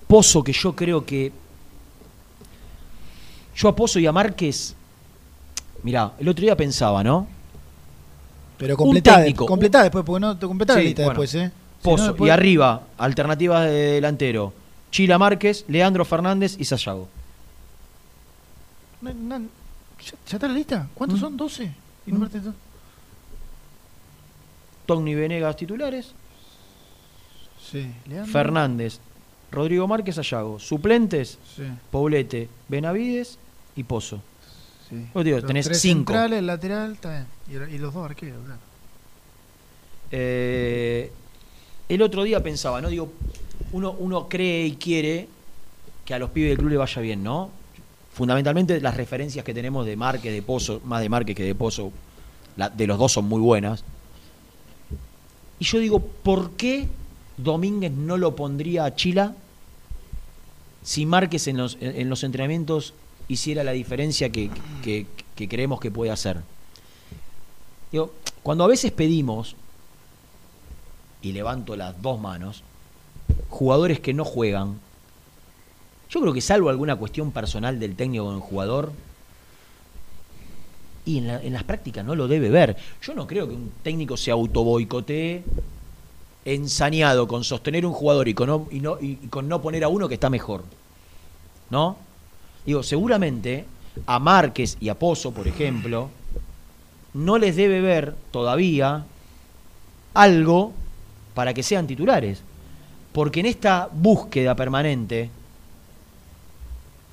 Pozo que yo creo que. Yo a Pozo y a Márquez. Mirá, el otro día pensaba, ¿no? Pero completá, técnico, completá después, porque no te completá la Sí, lista bueno. después, ¿eh? Si no, Pozo. después- Y arriba, alternativas de delantero. Chila Márquez, Leandro Fernández y Sayago. No, no, ¿ya, ya está la lista? ¿Cuántos son? ¿12? Y dos. Togni Venegas titulares. Sí. Leandro. Fernández, Rodrigo Márquez, Sayago. Suplentes, Sí. Poblete, Benavides y Pozo. Sí. Vos digo, Los tenés tres cinco. centrales, lateral, está bien. Y, los dos arqueros, claro. Eh, el otro día pensaba, ¿no? Digo, uno, uno cree y quiere que a los pibes del club le vaya bien, ¿no? Fundamentalmente las referencias que tenemos de Márquez, de Pozo, más de Márquez que de Pozo, la- de los dos son muy buenas. Y yo digo, ¿por qué Domínguez no lo pondría a Chila si Márquez en los, en en los entrenamientos hiciera la diferencia que, que- creemos que puede hacer? Digo, cuando a veces pedimos, y levanto las dos manos, jugadores que no juegan, yo creo que salvo alguna cuestión personal del técnico con el jugador, y en, en las prácticas no lo debe ver. Yo no creo que un técnico se autoboicotee ensañado con sostener un jugador y con no, y con no poner a uno que está mejor. ¿No? Digo, seguramente a Márquez y a Pozo, por ejemplo, no les debe ver todavía algo para que sean titulares. Porque en esta búsqueda permanente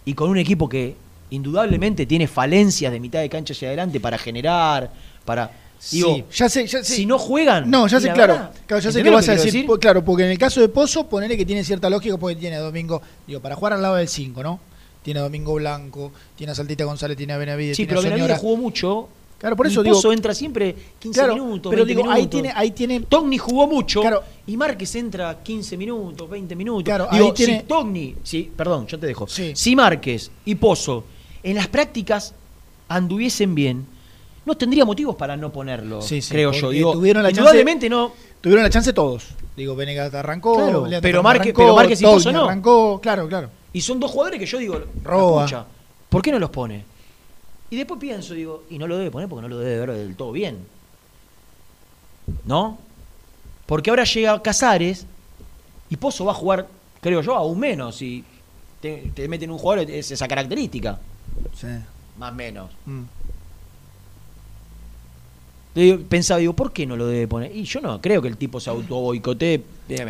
y con un equipo que indudablemente tiene falencias de mitad de cancha hacia adelante para generar, para... Digo, Sí, ya sé, ya sé. si no juegan... No, ya sé, la claro. verdad, claro ya sé ¿entendés que lo vas a decir. po- Claro, porque en el caso de Pozo, ponele que tiene cierta lógica porque tiene a Domingo, digo, para jugar al lado del 5, ¿no? Tiene a Domingo Blanco, tiene a Saltita González, tiene a Benavides, Sí, tiene pero. Benavides jugó mucho. Claro, por eso digo. Pozo entra siempre 15 Claro, minutos, pero 20 digo, ahí minutos. tiene, ahí tiene. Togni jugó mucho y Márquez entra 15 minutos, 20 minutos. Claro, Digo, ahí tiene- si Togni, sí, perdón, yo te dejo. Si Márquez y Pozo en las prácticas anduviesen bien, no tendría motivos para no ponerlo, Sí, sí, creo yo. Digo, tuvieron la chance- no. Tuvieron la chance todos. Digo, Venegas arrancó, Claro, pero Márquez- arrancó, pero Márquez y Togni Pozo no. arrancó, claro, claro. Y son dos jugadores que yo digo. "Pucha, ¿por qué no los pone? Y después pienso, digo, y no lo debe poner porque no lo debe ver del todo bien. ¿No? Porque ahora llega Casares y Pozo va a jugar, creo yo, aún menos. Y te, te meten un jugador, es esa característica. Sí. Más menos. Mm. Digo, Pensaba, digo, ¿por qué no lo debe poner? Y yo no creo que el tipo se auto boicotee.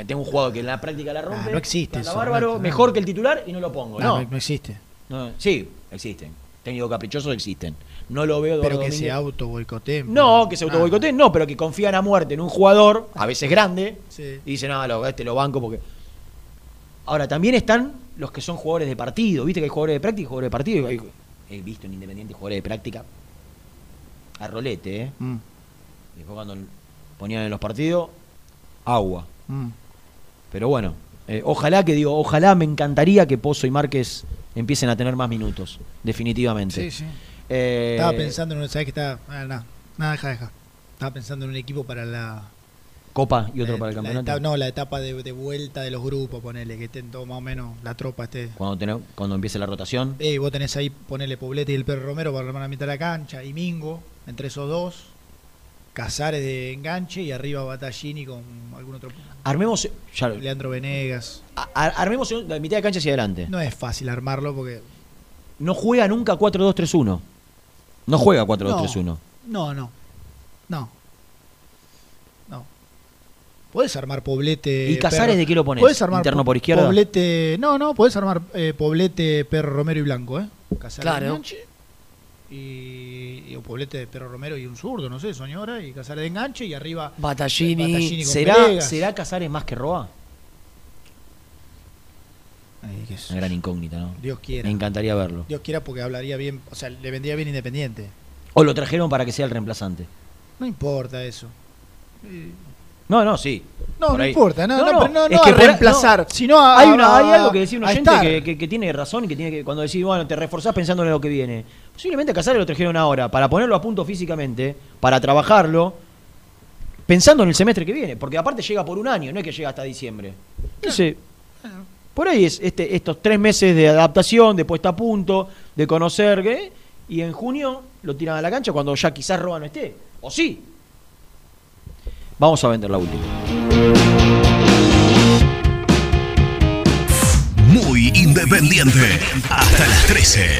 Tengo un jugador que en la práctica la rompe. Ah, no existe eso, bárbaro, no, no. mejor que el titular y no lo pongo. No, No, existe. No, sí, existen. Técnicos caprichosos existen. No lo veo Pero que se Domínguez. auto boicoteen. No, que se auto boicoteen, no, pero que confían a muerte en un jugador, a veces grande, Sí. y dicen, no, lo, este lo banco porque. Ahora, también están los que son jugadores de partido. Viste que hay jugadores de práctica y jugadores de partido. He visto en Independiente jugadores de práctica a rolete, ¿eh? Mm, Después cuando ponían en los partidos, agua. mm. Pero bueno, eh, ojalá que digo, ojalá me encantaría que Pozo y Márquez empiecen a tener más minutos, definitivamente. Sí, sí. Eh, Estaba pensando en un. ¿Sabes qué estaba? Ah, nada, nada, deja, deja. Estaba pensando en un equipo para la. Copa y otro la- para el la campeonato. etapa- no, la etapa de, de vuelta de los grupos, ponele, que estén todos más o menos la tropa esté. Cuando, tenés- cuando empiece la rotación. Eh, vos tenés ahí, ponele Poblete y el Perro Romero para armar la mitad de la cancha, y Mingo, entre esos dos, Casares de enganche y arriba Battaglini con algún otro. Armemos, ya, Leandro Venegas. a- armemos la mitad de cancha hacia adelante. No es fácil armarlo porque. No juega nunca 4-2-3-1. No juega 4-2-3-1. No, no. No. No. Podés armar Poblete. ¿Y Casares Perro- de qué lo pones? Podés armar ¿Interno Po- por izquierda? Poblete. No, no, podés armar eh, Poblete, Perro Romero y Blanco, ¿eh? Casares Claro. de enganche. Y, y un poblete de Perro Romero y un zurdo, no sé, Soñora y Casares de enganche y arriba con ¿Será. ¿Será Casares más que Roa? Ay, qué sé Una gran incógnita, ¿no? Dios quiera. Me encantaría verlo. Dios quiera porque hablaría bien, o sea, le vendría bien Independiente. O lo trajeron para que sea el reemplazante. No importa eso. Eh, No, no, sí. No, Por no ahí. importa, no, no, es que a reemplazar, no. sino a- hay, una, hay algo que decía un oyente que, que- que tiene razón y que tiene que, cuando decís, bueno, te reforzás pensando en lo que viene. Posiblemente a Casares lo trajeron ahora para ponerlo a punto físicamente, para trabajarlo, pensando en el semestre que viene, porque aparte llega por un año, no es que llega hasta diciembre. Entonces, por ahí es este, estos tres meses de adaptación, de puesta a punto, de conocer, ¿qué? y en junio lo tiran a la cancha cuando ya quizás Roa no esté. O sí. Vamos a vender la última. Muy independiente. Hasta las 13.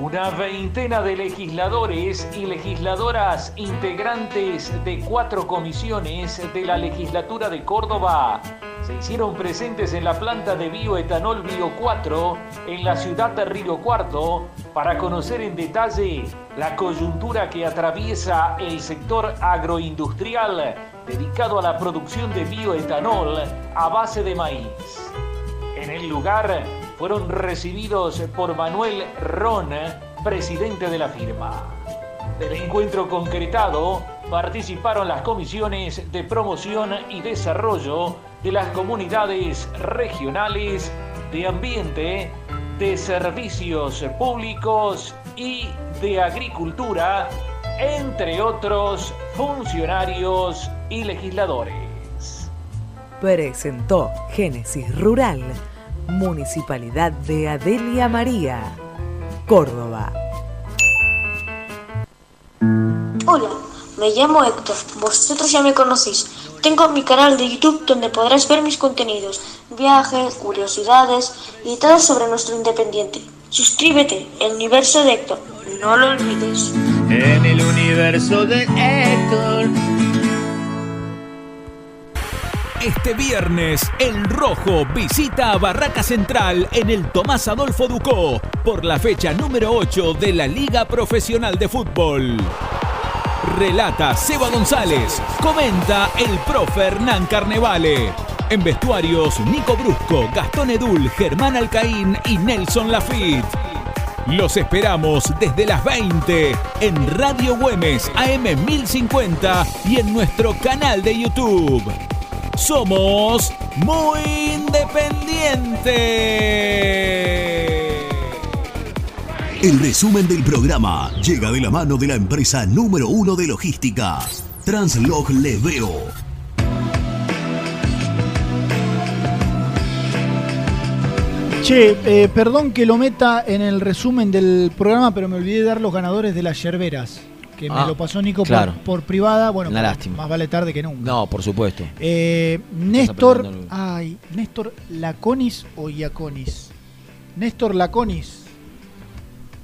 Una veintena de legisladores y legisladoras integrantes de cuatro comisiones de la legislatura de Córdoba se hicieron presentes en la planta de bioetanol Bio 4 en la ciudad de Río Cuarto para conocer en detalle la coyuntura que atraviesa el sector agroindustrial dedicado a la producción de bioetanol a base de maíz. En el lugar fueron recibidos por Manuel Ron, presidente de la firma. Del encuentro concretado participaron las comisiones de promoción y desarrollo de las comunidades regionales de ambiente, de servicios públicos y de agricultura, entre otros funcionarios y legisladores. Presentó Génesis Rural, Municipalidad de Adelia María, Córdoba. Hola, me llamo Héctor, vosotros ya me conocéis. Tengo mi canal de YouTube donde podrás ver mis contenidos, viajes, curiosidades y todo sobre nuestro independiente. Suscríbete, el universo de Héctor, no lo olvides. En el universo de Héctor. Este viernes, el Rojo visita a Barraca Central en el Tomás Adolfo Ducó por la fecha número 8 de la Liga Profesional de Fútbol. Relata Seba González, comenta el profe Hernán Carnevale. En vestuarios, Nico Brusco, Gastón Edul, Germán Alcaín y Nelson Lafitte. Los esperamos desde las 20 en Radio Güemes AM 1050 y en nuestro canal de YouTube. Somos muy independientes. El resumen del programa llega de la mano de la empresa número uno de logística, Translog Leveo. Che, eh, perdón que lo meta en el resumen del programa, pero me olvidé de dar los ganadores de las yerberas. Que me Ah, lo pasó Nico por- claro. por, privada. Bueno, Una lástima. más vale tarde que nunca. No, por supuesto. Eh, Néstor. Ay, Néstor Laconis o Iaconis. Néstor Laconis.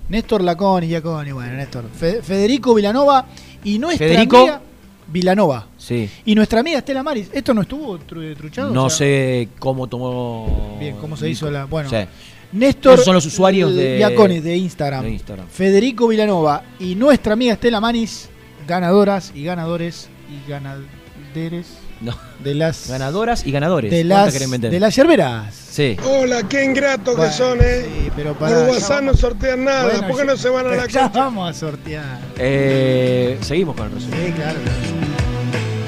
Néstor Laconis, Iaconis. Bueno, Néstor. Fe- Federico Vilanova y nuestra Federico. amiga Vilanova. Sí. Y nuestra amiga Estela Maris. ¿Esto no estuvo tru- truchado? No O sea, sé cómo tomó. Bien, cómo se hizo la. Bueno. Sí. Néstor. Son los usuarios de- Iaconis de Instagram. de Instagram. Federico Vilanova y nuestra amiga Estela Maris, ganadoras y ganadores y ganaderes No. de las Ganadoras y ganadores. de ¿Cuántas las de las yerberas. Sí. Hola, qué ingratos Bueno, que son, ¿eh? sí, pero Por pará, ya WhatsApp no sortean nada. Bueno, ¿Por qué no se van a la ya cancha? vamos a sortear. Eh, seguimos con el resumen. Sí, claro.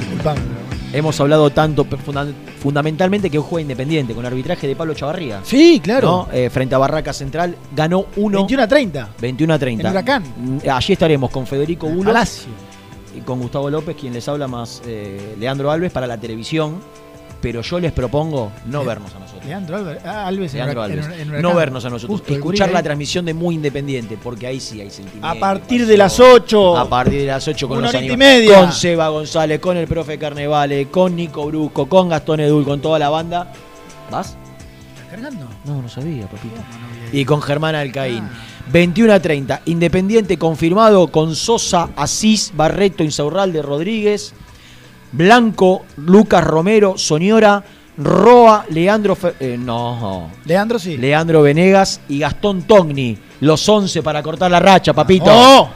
Disculpame. Hemos hablado tanto, funda- fundamentalmente, que un juego independiente, con arbitraje de Pablo Chavarría. Sí, claro. ¿no? Eh, frente a Barraca Central, ganó 1. 21 a 30. 21 a 30. En Huracán. Mm, Allí estaremos con Federico Bulo Palacio. y con Gustavo López, quien les habla más eh, Leandro Alves para la televisión pero yo les propongo no vernos a nosotros. Leandro Alves, ah, Alves en Leandro Hurac- en- Alves. en no vernos a nosotros. Justo, Escuchar la ahí. transmisión de Muy Independiente, porque ahí sí hay sentimiento. A partir de las 8. A partir de las 8 con Una los y media. Con Seba González, con el profe Carnevale, con Nico Brusco, con Gastón Edul, con toda la banda. ¿Vas? ¿Cargando? No, no sabía, papito. Y con Germán Alcaín. 21 a 30. Independiente confirmado con Sosa, Asís, Barreto, Insaurralde, Rodríguez, Blanco, Lucas Romero, Soñora, Roa, Leandro. Fe- eh, no. Leandro sí. Leandro Venegas y Gastón Togni. Los 11 para cortar la racha, papito. ¡Oh!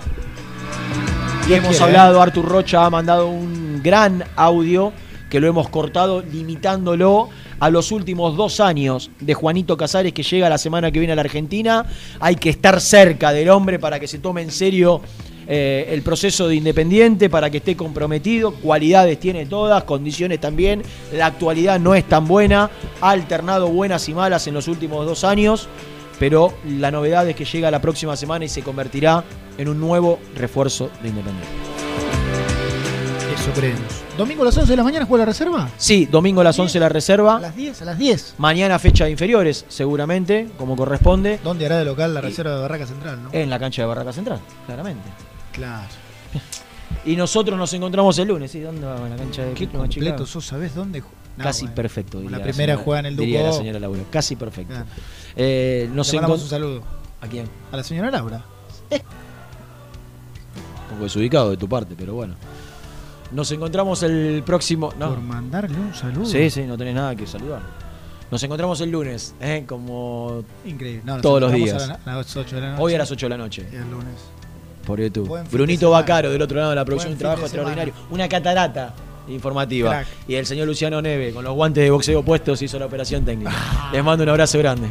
Y hemos quiere, hablado, Artur Rocha ha mandado un gran audio que lo hemos cortado limitándolo a los últimos dos años de Juanito Casares que llega la semana que viene a la Argentina. Hay que estar cerca del hombre para que se tome en serio eh, el proceso de Independiente, para que esté comprometido. Cualidades tiene todas, condiciones también. La actualidad no es tan buena. Ha alternado buenas y malas en los últimos dos años. Pero la novedad es que llega la próxima semana y se convertirá en un nuevo refuerzo de Independiente. Eso creemos. ¿Domingo a las 11 de la mañana juega la reserva? Sí, domingo a las 11 la reserva. A las 10, a las 10. Mañana fecha de inferiores, seguramente, como corresponde. ¿Dónde hará de local la reserva de Barraca Central, no? En la cancha de Barraca Central, claramente. Claro. Y nosotros nos encontramos el lunes, ¿sí? ¿Dónde va? En la cancha de Qué completo sos, ¿sabés dónde? No, Casi bueno. perfecto. Diría la primera señora- juega en el diría la señora Laura. Casi perfecto. Claro. Eh, nos Le mandamos un saludo. ¿A quién? A la señora Laura. Un poco desubicado de tu parte, pero bueno. Nos encontramos el próximo. No. Por mandarle un saludo. Sí, sí, no tenés nada que saludar. Nos encontramos el lunes, ¿eh? como Increíble. No, todos los días. A, la- a las 8 de la noche. Hoy a las 8 de la noche. Y el lunes. Por YouTube. Buen Brunito. Bacaro del otro lado de la producción, un trabajo extraordinario. Una catarata informativa. Crack. Y el señor Luciano Neve, con los guantes de boxeo puestos, hizo la operación técnica. Les mando un abrazo grande.